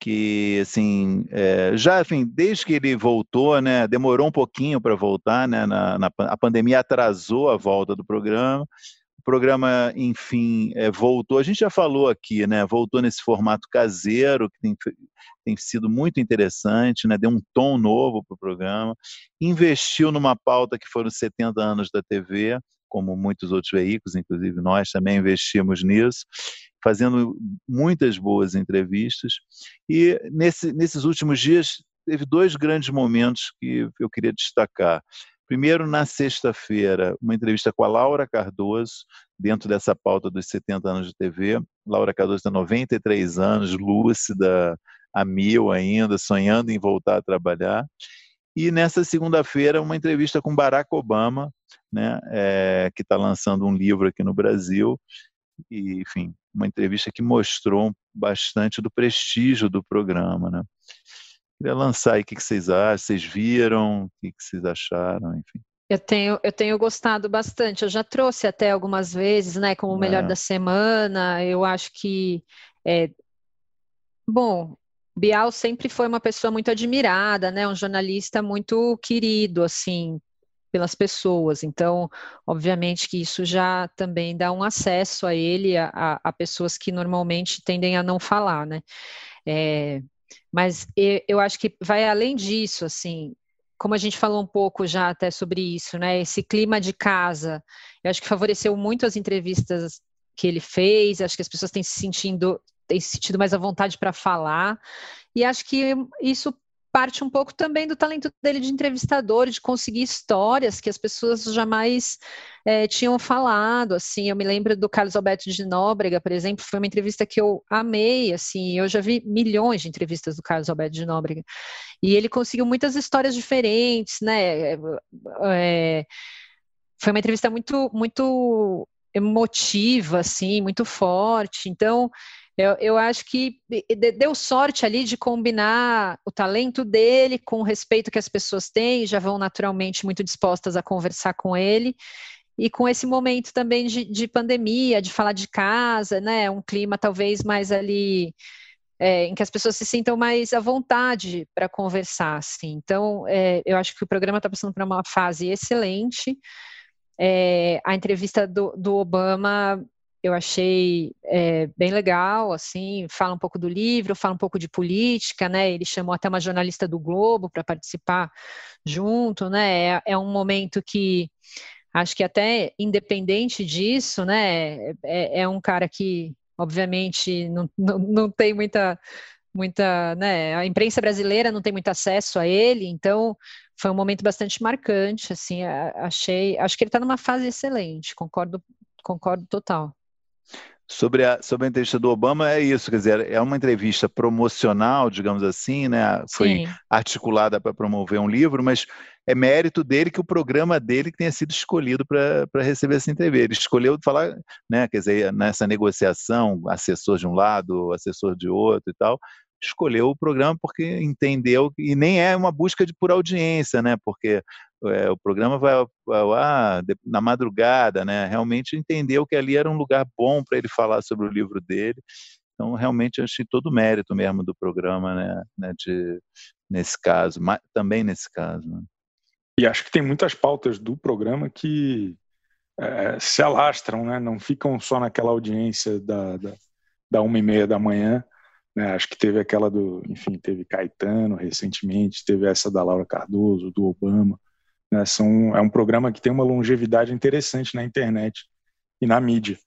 que assim é, já enfim, desde que ele voltou, né, demorou um pouquinho para voltar, né, na, na, a pandemia atrasou a volta do programa. O programa, enfim, é, voltou. A gente já falou aqui, né, voltou nesse formato caseiro que tem, tem sido muito interessante, né, deu um tom novo para o programa. Investiu numa pauta que foram 70 anos da TV como muitos outros veículos, inclusive nós também investimos nisso, fazendo muitas boas entrevistas. E nesse, nesses últimos dias teve dois grandes momentos que eu queria destacar. Primeiro, na sexta-feira, uma entrevista com a Laura Cardoso, dentro dessa pauta dos 70 anos de TV. Laura Cardoso tem 93 anos, lúcida, a mil ainda, sonhando em voltar a trabalhar. E nessa segunda-feira, uma entrevista com Barack Obama, né, é, que está lançando um livro aqui no Brasil. E, enfim, uma entrevista que mostrou bastante do prestígio do programa. Né. Queria lançar aí o que vocês acham, vocês viram, o que vocês acharam, enfim. Eu tenho, eu tenho gostado bastante. Eu já trouxe até algumas vezes, né, como o melhor é. da semana. Eu acho que é, bom, Bial sempre foi uma pessoa muito admirada, né? Um jornalista muito querido, assim, pelas pessoas. Então, obviamente que isso já também dá um acesso a ele, a, a pessoas que normalmente tendem a não falar, né? É, mas eu acho que vai além disso, assim, como a gente falou um pouco já até sobre isso, né? Esse clima de casa, eu acho que favoreceu muito as entrevistas que ele fez, acho que as pessoas têm se sentindo, têm se sentido mais à vontade para falar, e acho que isso parte um pouco também do talento dele de entrevistador, de conseguir histórias que as pessoas jamais é, tinham falado, assim, eu me lembro do Carlos Alberto de Nóbrega, por exemplo, foi uma entrevista que eu amei, assim, eu já vi milhões de entrevistas do Carlos Alberto de Nóbrega, e ele conseguiu muitas histórias diferentes, né, é, foi uma entrevista muito, muito emotiva, assim, muito forte, então eu, eu acho que deu sorte ali de combinar o talento dele com o respeito que as pessoas têm, já vão naturalmente muito dispostas a conversar com ele, e com esse momento também de, de pandemia, de falar de casa, né? Um clima talvez mais ali é, em que as pessoas se sintam mais à vontade para conversar, assim. Então, é, eu acho que o programa está passando por uma fase excelente. É, a entrevista do, do Obama eu achei é, bem legal, assim, fala um pouco do livro, fala um pouco de política, né? Ele chamou até uma jornalista do Globo para participar junto, né? É, é, um momento que acho que até independente disso, né? É, é um cara que, obviamente, não, não, não tem muita muita, né, a imprensa brasileira não tem muito acesso a ele, então foi um momento bastante marcante, assim, achei, acho que ele está numa fase excelente, concordo, concordo total. Sobre a, sobre a entrevista do Obama, é isso, quer dizer, é uma entrevista promocional, digamos assim, né? Foi Sim. articulada para promover um livro, mas é mérito dele que o programa dele tenha sido escolhido para receber essa entrevista. Ele escolheu falar, né? Quer dizer, nessa negociação, assessor de um lado, assessor de outro e tal, escolheu o programa porque entendeu e nem é uma busca de por audiência, né? Porque é, o programa vai lá na madrugada, né? Realmente entendeu que ali era um lugar bom para ele falar sobre o livro dele. Então, realmente, achei todo o mérito mesmo do programa, né? né de, nesse caso, mas, também nesse caso. Né? E acho que tem muitas pautas do programa que é, se alastram, né? Não ficam só naquela audiência da, da, da uma e meia da manhã, né, acho que teve aquela do, enfim, teve Caetano recentemente, teve essa da Laura Cardoso, do Obama. Né, são, é um programa que tem uma longevidade interessante na internet e na mídia.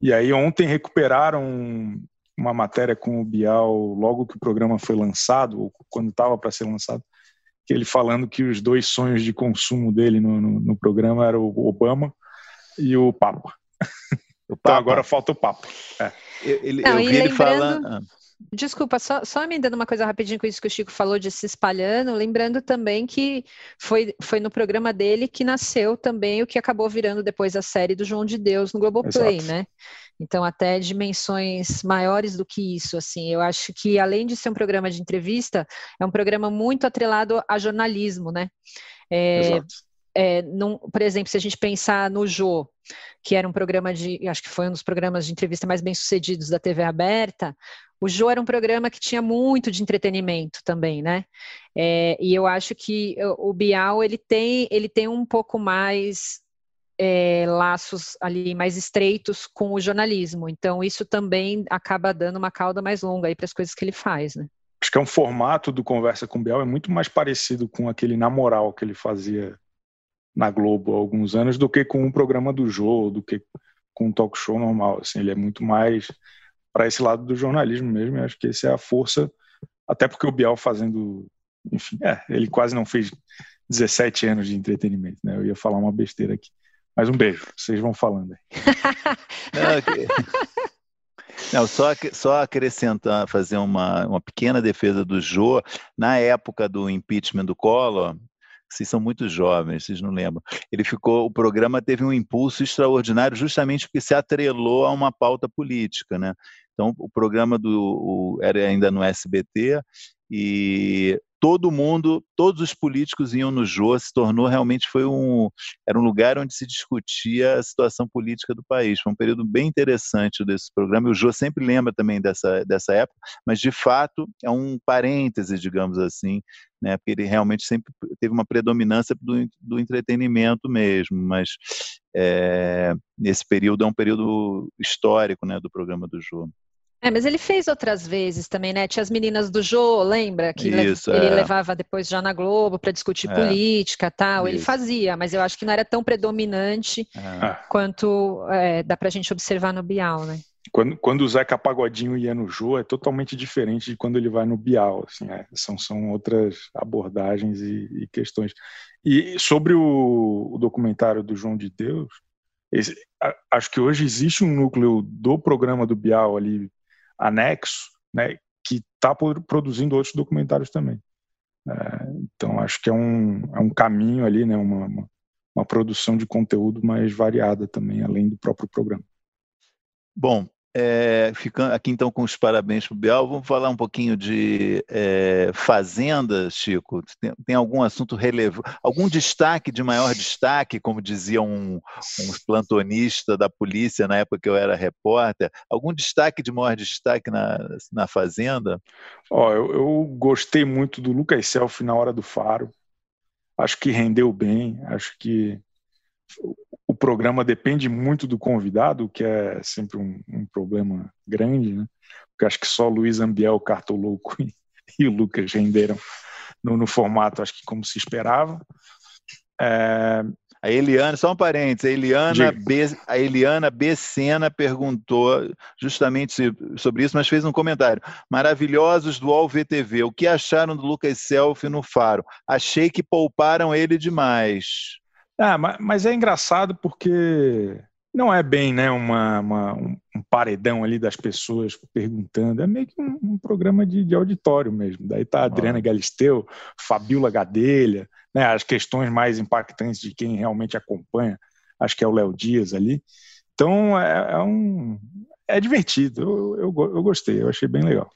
E aí ontem recuperaram uma matéria com o Bial logo que o programa foi lançado, ou quando estava para ser lançado, que ele falando que os dois sonhos de consumo dele no, no, no programa eram o Obama e o Papa. O Papa. Então agora falta o Papa. É. Ele, Não, eu vi ele falando. Desculpa, só, só emendando uma coisa rapidinho com isso que o Chico falou de se espalhando, lembrando também que foi, foi no programa dele que nasceu também o que acabou virando depois a série do João de Deus no Globoplay, Exato. né? Então, até dimensões maiores do que isso, assim, eu acho que além de ser um programa de entrevista, é um programa muito atrelado a jornalismo, né? É, Exato é, por exemplo, se a gente pensar no Jô, que era um programa de, acho que foi um dos programas de entrevista mais bem sucedidos da TV aberta, o Jô era um programa que tinha muito de entretenimento também, né? É, e eu acho que o Bial ele tem, ele tem um pouco mais é, laços ali mais estreitos com o jornalismo. Então isso também acaba dando uma cauda mais longa aí para as coisas que ele faz, né? Acho que é um formato do Conversa com o Bial é muito mais parecido com aquele na moral que ele fazia na Globo há alguns anos do que com um programa do jogo, do que com um talk show normal. Assim, ele é muito mais para esse lado do jornalismo mesmo. E acho que essa é a força, até porque o Bial fazendo, enfim, é, ele quase não fez 17 anos de entretenimento, né? Eu ia falar uma besteira aqui. Mas um beijo, vocês vão falando aí. [LAUGHS] [LAUGHS] Não, só, só acrescentar, fazer uma, uma pequena defesa do Jô. Na época do impeachment do Collor, vocês são muito jovens, vocês não lembram. Ele ficou, o programa teve um impulso extraordinário justamente porque se atrelou a uma pauta política, né? Então, o programa do o, era ainda no SBT e todo mundo, todos os políticos iam no Jô, se tornou realmente foi um era um lugar onde se discutia a situação política do país. Foi um período bem interessante desse programa. E o Jô sempre lembra também dessa dessa época, mas de fato é um parêntese, digamos assim, né? Porque ele realmente sempre teve uma predominância do, do entretenimento mesmo, mas é, esse período é um período histórico, né, do programa do Jô. É, mas ele fez outras vezes também, né? Tinha as meninas do Jô, lembra? Que Isso, ele é. levava depois já na Globo para discutir é. política tal. Isso. Ele fazia, mas eu acho que não era tão predominante é. quanto é, dá para a gente observar no Bial, né? quando, quando o Zeca Pagodinho ia no Jô é totalmente diferente de quando ele vai no Bial. Assim, é, são, são outras abordagens e, e questões. E sobre o, o, documentário do João de Deus, esse, acho que hoje existe um núcleo do programa do Bial ali anexo, né, que está produzindo outros documentários também. É, então acho que é um, é um caminho ali, né, uma, uma, uma produção de conteúdo mais variada também, além do próprio programa. Bom, é, ficando aqui então com os parabéns para o Bial, vamos falar um pouquinho de é, Fazenda, Chico. Tem, tem, algum assunto relevante, algum destaque de maior destaque, como dizia um, um plantonista da polícia na época que eu era repórter, algum destaque de maior destaque na, na Fazenda? Ó, eu, eu gostei muito do Lucas Self na hora do faro. Acho que rendeu bem, acho que o programa depende muito do convidado, o que é sempre um, um, problema grande, né? Porque acho que só Luiz Ambiel, Cartolouco [LAUGHS] e, e o Lucas renderam no, no, formato, acho que como se esperava. É... A Eliana, só um parênteses, a Eliana, B, a Eliana Becena perguntou justamente sobre isso, mas fez um comentário. Maravilhosos do VTV, o que acharam do Lucas Selfie no Faro? Achei que pouparam ele demais. Ah, mas é engraçado porque não é bem né, uma, uma, um paredão ali das pessoas perguntando, é meio que um, um programa de, de, auditório mesmo. Daí tá a Adriana ah. Galisteu, Fabiola Gadelha, né, as questões mais impactantes de quem realmente acompanha, acho que é o Léo Dias ali. Então é, é um, é divertido, eu, eu, eu gostei, eu achei bem legal.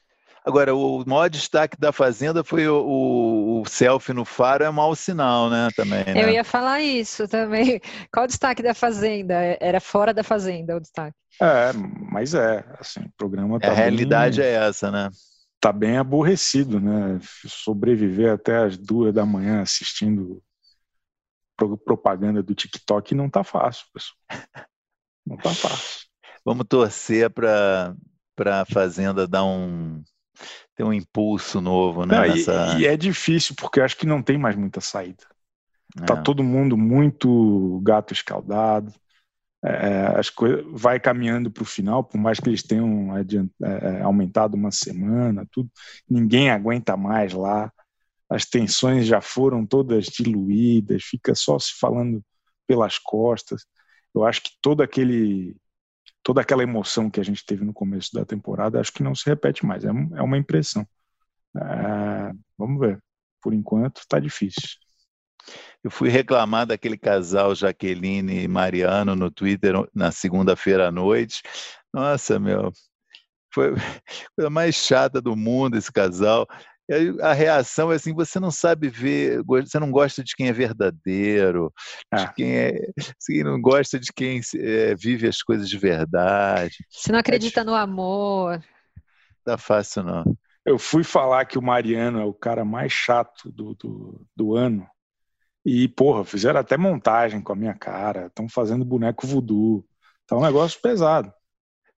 Agora, o maior destaque da Fazenda foi o, o, o selfie no faro, é mau sinal, né? Também. Né? Eu ia falar isso também. [LAUGHS] Qual o destaque da Fazenda? Era fora da Fazenda o destaque. É, mas é, assim, o programa tá A realidade bem, é essa, né? Tá bem aborrecido, né? Sobreviver até as duas da manhã assistindo propaganda do TikTok não tá fácil, pessoal. Não tá fácil. [LAUGHS] Vamos torcer para a Fazenda dar um, ter um impulso novo, né? Não, nessa... e, e, é difícil, porque eu acho que não tem mais muita saída. Tá é. Tá todo mundo muito gato escaldado. É, é as coisas vai caminhando para o final, por mais que eles tenham adiant, é, é, aumentado uma semana, tudo, ninguém aguenta mais lá. As tensões já foram todas diluídas, fica só se falando pelas costas. Eu acho que todo aquele toda aquela emoção que a gente teve no começo da temporada, acho que não se repete mais. É, é uma impressão. É, vamos ver. Por enquanto, está difícil. Eu fui reclamar daquele casal Jaqueline e Mariano no Twitter na segunda-feira à noite. Nossa, meu, foi [LAUGHS] a coisa mais chata do mundo esse casal a reação é assim: você não sabe ver, você não gosta de quem é verdadeiro, de ah. quem é, você não gosta de quem é, vive as coisas de verdade. Você não acredita é, no amor. Tá fácil, não. Eu fui falar que o Mariano é o cara mais chato do, do, do ano. E, porra, fizeram até montagem com a minha cara. Estão fazendo boneco voodoo. Tá um negócio pesado.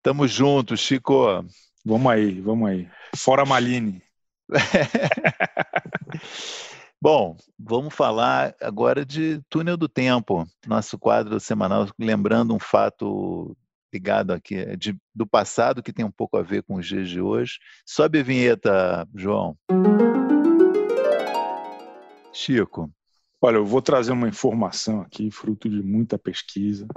Tamo junto, Chico. Vamos aí, vamos aí. Fora Maline. [LAUGHS] Bom, vamos falar agora de Túnel do Tempo, nosso quadro semanal, lembrando um fato ligado aqui de, do passado que tem um pouco a ver com os dias de hoje. Sobe a vinheta, João. Chico. Olha, eu vou trazer uma informação aqui, fruto de muita pesquisa.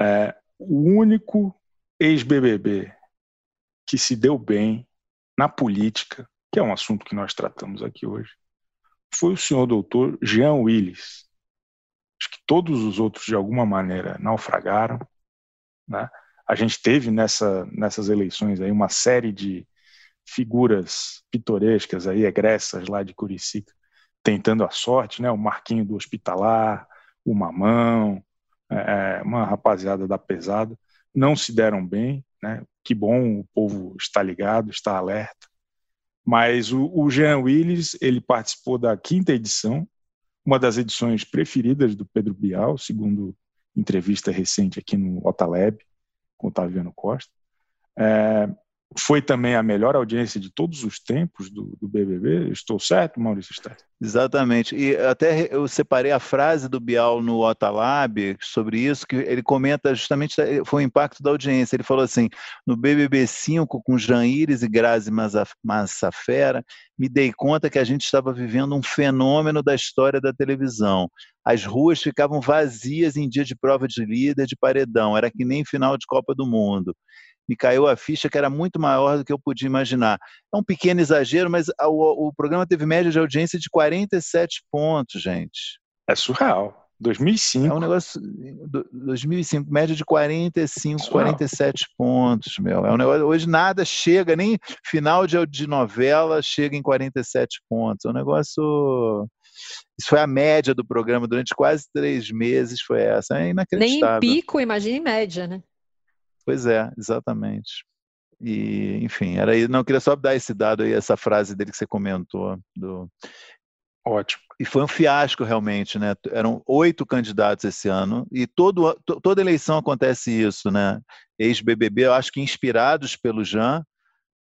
É, o único ex-BBB que se deu bem na política que é um assunto que nós tratamos aqui hoje, foi o senhor doutor Jean Willis. Acho que todos os outros, de alguma maneira, naufragaram. Né? A gente teve nessa, nessas eleições aí uma série de figuras pitorescas, aí, egressas lá de Curicica, tentando a sorte, né? o Marquinho do Hospitalar, o Mamão, é, é, uma rapaziada da pesada, não se deram bem. Né? Que bom, o povo está ligado, está alerta. Mas o, o Jean Willis, ele participou da quinta edição, uma das edições preferidas do Pedro Bial, segundo entrevista recente aqui no Otaleb, com o Otaviano Costa. É, foi também a melhor audiência de todos os tempos do, do BBB. Estou certo, Maurício Stett? Exatamente. E até eu separei a frase do Bial no Otalab sobre isso, que ele comenta justamente, foi o impacto da audiência. Ele falou assim, no BBB 5, com Jaires e Grazi Massafera, me dei conta que a gente estava vivendo um fenômeno da história da televisão. As ruas ficavam vazias em dia de prova de líder, de paredão. Era que nem final de Copa do Mundo me caiu a ficha que era muito maior do que eu podia imaginar. É um pequeno exagero, mas o, o programa teve média de audiência de 47 pontos, gente. É surreal. 2005. É um negócio. 2005, média de 45, surreal. 47 pontos, meu. É um negócio. Hoje nada chega, nem final de, de novela chega em 47 pontos. É um negócio. Isso foi a média do programa durante quase três meses, foi essa. É inacreditável. Nem em pico, imagine média, né? Pois é, exatamente. E, enfim, era aí. Não, queria só dar esse dado aí, essa frase dele que você comentou. Do... Ótimo. E foi um fiasco realmente, né? Eram oito candidatos esse ano e todo, toda eleição acontece isso, né? Ex-BBB, eu acho que inspirados pelo Jean,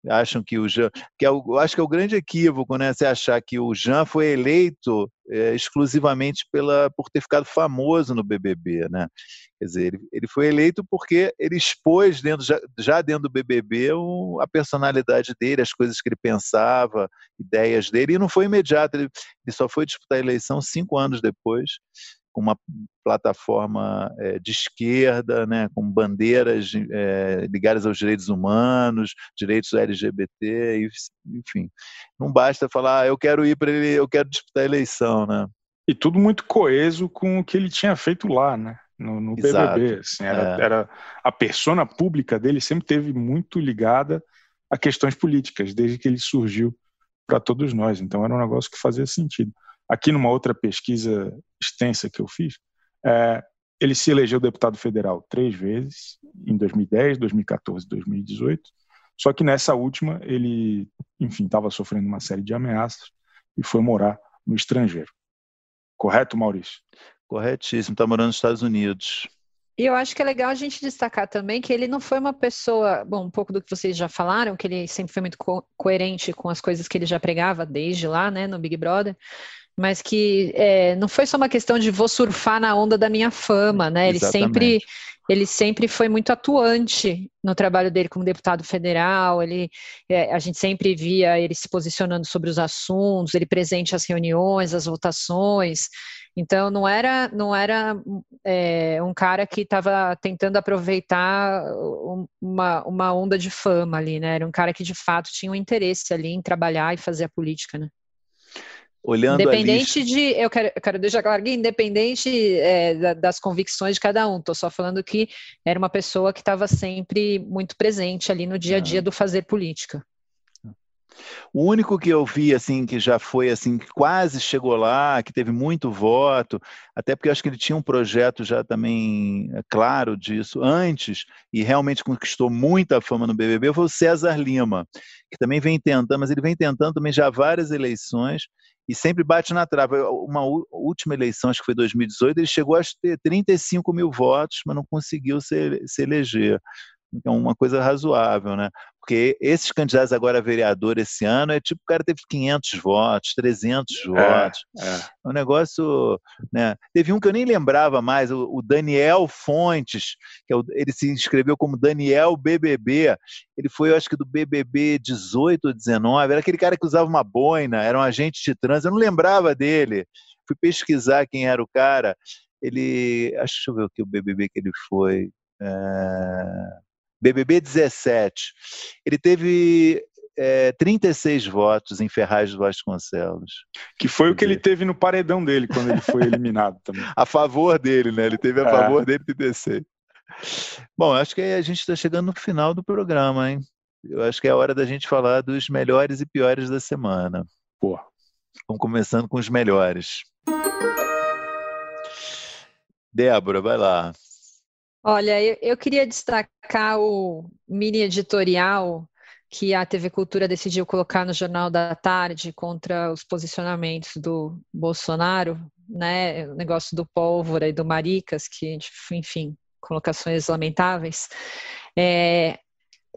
acham que o Jean, que é o, acho que é o grande equívoco, né? Você achar que o Jean foi eleito é, exclusivamente pela, por ter ficado famoso no BBB, né? Quer dizer, ele, ele foi eleito porque ele expôs dentro, já, já dentro do BBB o, a personalidade dele, as coisas que ele pensava, ideias dele, e não foi imediato, ele, ele só foi disputar a eleição cinco anos depois com uma plataforma é, de esquerda, né, com bandeiras é, ligadas aos direitos humanos, direitos LGBT, enfim. Não basta falar, ah, eu quero ir para ele, eu quero disputar a eleição, né? E tudo muito coeso com o que ele tinha feito lá, né? No, no BBB, assim, era, é. era a persona pública dele sempre teve muito ligada a questões políticas, desde que ele surgiu para todos nós. Então era um negócio que fazia sentido. Aqui numa outra pesquisa extensa que eu fiz, é, ele se elegeu deputado federal três vezes, em 2010, 2014 2018. Só que nessa última, ele, enfim, estava sofrendo uma série de ameaças e foi morar no estrangeiro. Correto, Maurício? Corretíssimo, está morando nos Estados Unidos. E eu acho que é legal a gente destacar também que ele não foi uma pessoa, bom, um pouco do que vocês já falaram, que ele sempre foi muito co coerente com as coisas que ele já pregava desde lá, né, no Big Brother, mas que é, não foi só uma questão de vou surfar na onda da minha fama, né? Ele sempre, ele sempre foi muito atuante no trabalho dele como deputado federal. Ele, é, a gente sempre via ele se posicionando sobre os assuntos, ele presente às reuniões, às votações. Então não era, não era é, um cara que estava tentando aproveitar uma, uma onda de fama ali, né? Era um cara que de fato tinha um interesse ali em trabalhar e fazer a política, né? Olhando independente de eu quero, eu quero deixar claro que independente é, das convicções de cada um estou só falando que era uma pessoa que estava sempre muito presente ali no dia a dia do fazer política o único que eu vi assim que já foi assim que quase chegou lá, que teve muito voto, até porque eu acho que ele tinha um projeto já também é, claro disso antes e realmente conquistou muita fama no BBB foi o César Lima, que também vem tentando, mas ele vem tentando também já várias eleições e sempre bate na trave. Uma última eleição, acho que foi 2018, ele chegou a ter 35 mil votos, mas não conseguiu se, se eleger. Então, uma coisa razoável, né? Porque esses candidatos agora a vereador esse ano é tipo, o cara teve 500 votos, 300 é, votos. É. é um negócio, né? Teve um que eu nem lembrava mais, o, o Daniel Fontes, que é o, ele se inscreveu como Daniel BBB. Ele foi, eu acho que do BBB 18 ou 19, era aquele cara que usava uma boina, era um agente de trânsito, eu não lembrava dele. Fui pesquisar quem era o cara. Ele, acho, deixa eu ver o que o BBB que ele foi. É... BBB 17. Ele teve é, 36 votos em Ferraz de Vasconcelos. Que foi o que ele teve no paredão dele quando ele foi [LAUGHS] eliminado também. a favor dele, né? Ele teve a é. favor dele 36. Bom, acho que a gente está chegando no final do programa, hein? Eu acho que é a hora da gente falar dos melhores e piores da semana. Pô. Vamos começando com os melhores. Débora, vai lá. Olha, eu, eu queria destacar o mini editorial que a TV Cultura decidiu colocar no Jornal da Tarde contra os posicionamentos do Bolsonaro, né? O negócio do pólvora e do Maricas, que, enfim, colocações lamentáveis. É,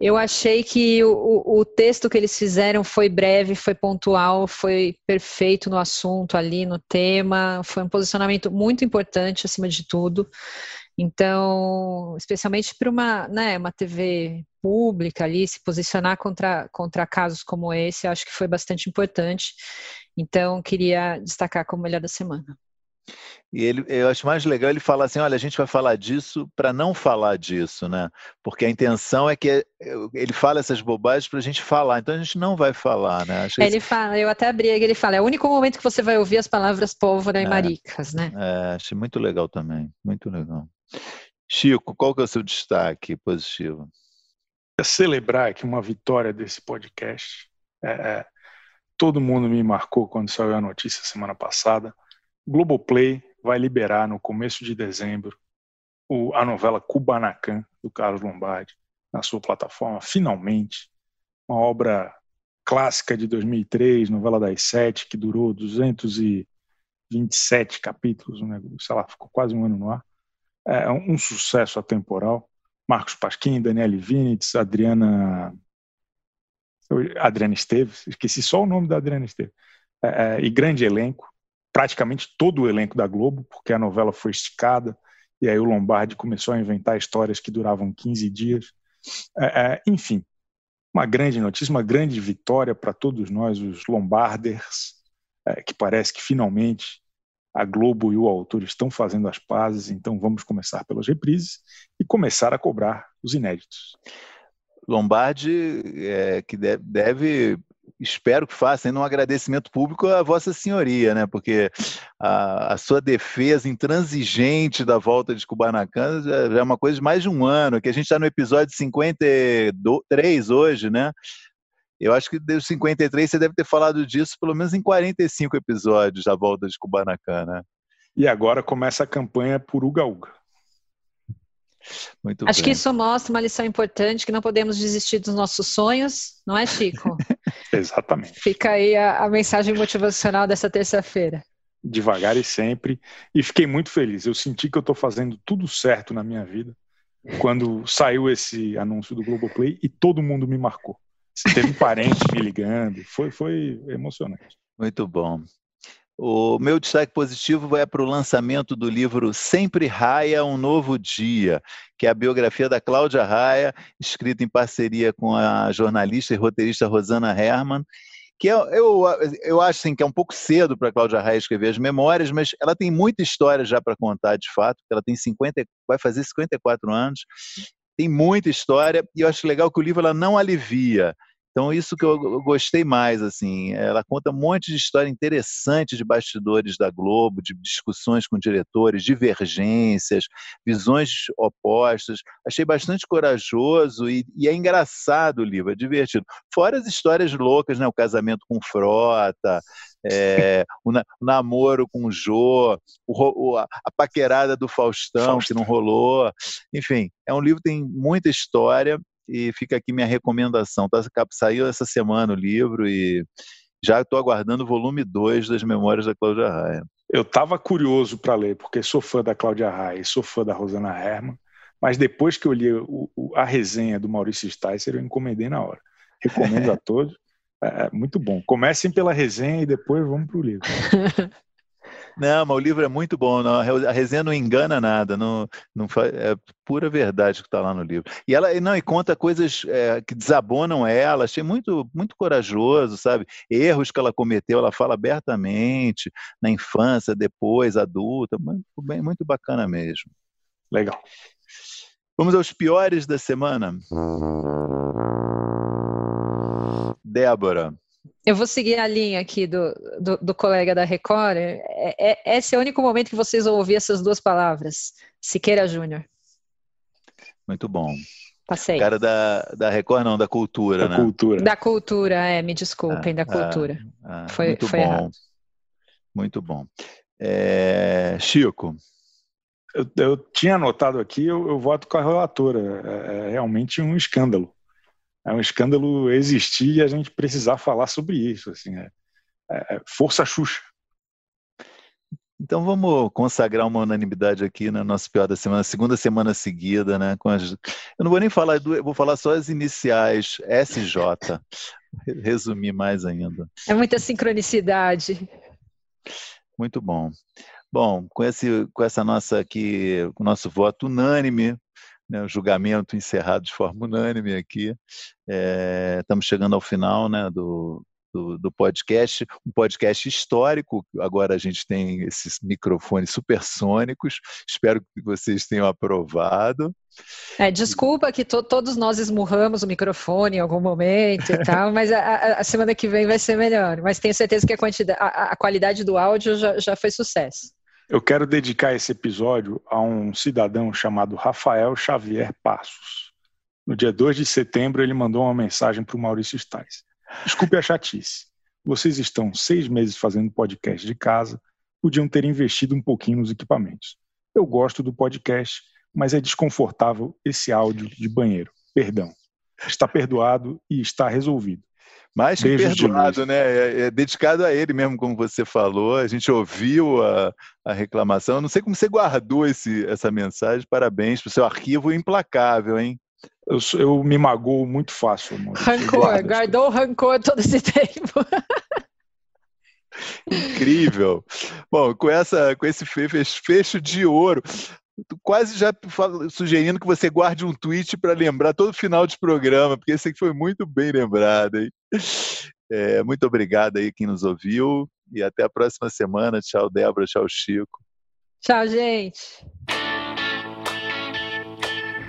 Eu achei que o, o, texto que eles fizeram foi breve, foi pontual, foi perfeito no assunto ali, no tema, foi um posicionamento muito importante acima de tudo. Então, especialmente para uma, né, uma TV pública ali, se posicionar contra, contra casos como esse, acho que foi bastante importante. Então, queria destacar como melhor da semana. E ele, eu acho mais legal ele falar assim: olha, a gente vai falar disso para não falar disso, né? Porque a intenção é que ele fala essas bobagens para a gente falar, então a gente não vai falar, né? Acho ele fala, eu até abri ele fala: é o único momento que você vai ouvir as palavras pólvora e é, maricas, né? É, achei muito legal também, muito legal. Chico, qual que é o seu destaque positivo? É celebrar aqui uma vitória desse podcast. É, é, todo mundo me marcou quando saiu a notícia semana passada. Globoplay vai liberar no começo de dezembro o, a novela Kubanacan, do Carlos Lombardi, na sua plataforma, finalmente. Uma obra clássica de 2003, novela das sete, que durou 227 capítulos, né, sei lá, ficou quase um ano no ar é um sucesso atemporal. Marcos Pasquim, Daniele Vinitz, Adriana Adriana Esteves, esqueci só o nome da Adriana Esteves, é, é, e grande elenco, praticamente todo o elenco da Globo, porque a novela foi esticada, e aí o Lombardi começou a inventar histórias que duravam 15 dias. É, é, enfim, uma grande notícia, uma grande vitória para todos nós, os Lombarders, é, que parece que finalmente a Globo e o autor estão fazendo as pazes, então vamos começar pelas reprises e começar a cobrar os inéditos. Lombardi, é, que deve, espero que faça ainda um agradecimento público à Vossa Senhoria, né? Porque a, a sua defesa intransigente da volta de Kubanacan já, já, é uma coisa de mais de um ano, que a gente está no episódio 53 hoje, né? Eu acho que desde 53 você deve ter falado disso pelo menos em 45 episódios da volta de Kubanacan, né? E agora começa a campanha por Uga Uga. Muito Acho bem. que isso mostra uma lição importante, que não podemos desistir dos nossos sonhos, não é, Chico? [LAUGHS] Exatamente. Fica aí a, a mensagem motivacional dessa terça-feira. Devagar e sempre. E fiquei muito feliz. Eu senti que eu estou fazendo tudo certo na minha vida quando saiu esse anúncio do Globoplay e todo mundo me marcou. Teve parente me ligando, foi, foi emocionante. Muito bom. O meu destaque positivo é para o lançamento do livro Sempre Raia, um Novo Dia, que é a biografia da Cláudia Raia, escrita em parceria com a jornalista e roteirista Rosana Herman, que eu, é, eu, eu acho assim, que é um pouco cedo para a Cláudia Raia escrever as memórias, mas ela tem muita história já para contar, de fato, ela tem 50, vai fazer 54 anos, tem muita história e eu acho legal que o livro ela não alivia. Então isso que eu gostei mais assim, ela conta um monte de história interessante de bastidores da Globo, de discussões com diretores, divergências, visões opostas. Achei bastante corajoso e, e é engraçado o livro, é divertido. Fora as histórias loucas, né? O casamento com Frota, é, o, na, o, namoro com o Jô, o, a, a, paquerada do Faustão, Faustão, que não rolou. Enfim, é um livro que tem muita história e fica aqui minha recomendação. Tá, saiu essa semana o livro e já estou aguardando o volume 2 das Memórias da Cláudia Raia. Eu estava curioso para ler, porque sou fã da Cláudia Raia e sou fã da Rosana Herman, mas depois que eu li o, o, a resenha do Maurício Sticer, eu encomendei na hora. Recomendo a [LAUGHS] todos. É, é, muito bom. Comecem pela resenha e depois vamos para o livro. [LAUGHS] Não, mas o livro é muito bom. Não, a resenha não engana nada. Não, não é pura verdade que está lá no livro. E ela não e conta coisas é, que desabonam ela. Achei muito, muito corajoso, sabe? Erros que ela cometeu, ela fala abertamente na infância, depois, adulta. Muito, bem, muito bacana mesmo. Legal. Vamos aos piores da semana. Débora. Eu vou seguir a linha aqui do, do, do colega da Record. É, é, esse é o único momento que vocês vão ouvir essas duas palavras. Siqueira Júnior. Muito bom. Passei. Cara da, da Record, não, da cultura, da né? Cultura. Da cultura, é, me desculpem, ah, da cultura. Ah, ah, foi muito foi bom. Errado. Muito bom. É, Chico. Eu, eu, tinha anotado aqui, eu, eu voto com a relatora. É, é realmente um escândalo é um escândalo existir e a gente precisar falar sobre isso. Assim, é, é, é força Xuxa. Então vamos consagrar uma unanimidade aqui na nossa pior da semana, segunda semana seguida, né? Com as... Eu não vou nem falar, do... vou falar só as iniciais, SJ. Resumir mais ainda. É muita sincronicidade. Muito bom. Bom, com, esse, com essa nossa aqui, com o nosso voto unânime, né, o julgamento encerrado de forma unânime aqui, é, estamos chegando ao final né, do, do, do, podcast, um podcast histórico. Agora a gente tem esses microfones supersônicos. Espero que vocês tenham aprovado. É, desculpa que to, todos nós esmurramos o microfone em algum momento e tal, mas a, a, semana que vem vai ser melhor. Mas tenho certeza que a, a, a qualidade do áudio já, já foi sucesso. Eu quero dedicar esse episódio a um cidadão chamado Rafael Xavier Passos. No dia 2 de setembro, ele mandou uma mensagem para o Maurício Stais. Desculpe a chatice. Vocês estão seis meses fazendo podcast de casa, podiam ter investido um pouquinho nos equipamentos. Eu gosto do podcast, mas é desconfortável esse áudio de banheiro. Perdão. Está perdoado e está resolvido. Mais que Beijo perdoado, né? É, é, dedicado a ele mesmo, como você falou. A gente ouviu a, a reclamação. Eu não sei como você guardou esse, essa mensagem. Parabéns para o seu arquivo implacável, hein? Eu, eu me magoo muito fácil. Amor. Rancor, guardou o rancor todo esse tempo. Incrível. Bom, com, essa, com esse fecho de ouro, quase já sugerindo que você guarde um tweet para lembrar todo final de programa, porque esse aqui foi muito bem lembrado. Hein? É, muito obrigado aí quem nos ouviu e até a próxima semana. Tchau, Débora. Tchau, Chico. Tchau, gente.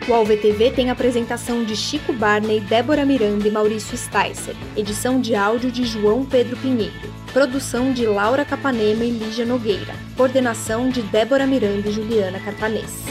O AlvTV tem apresentação de Chico Barney, Débora Miranda e Maurício Sticer. Edição de áudio de João Pedro Pinheiro. Produção de Laura Capanema e Lígia Nogueira. Coordenação de Débora Miranda e Juliana Carpanês.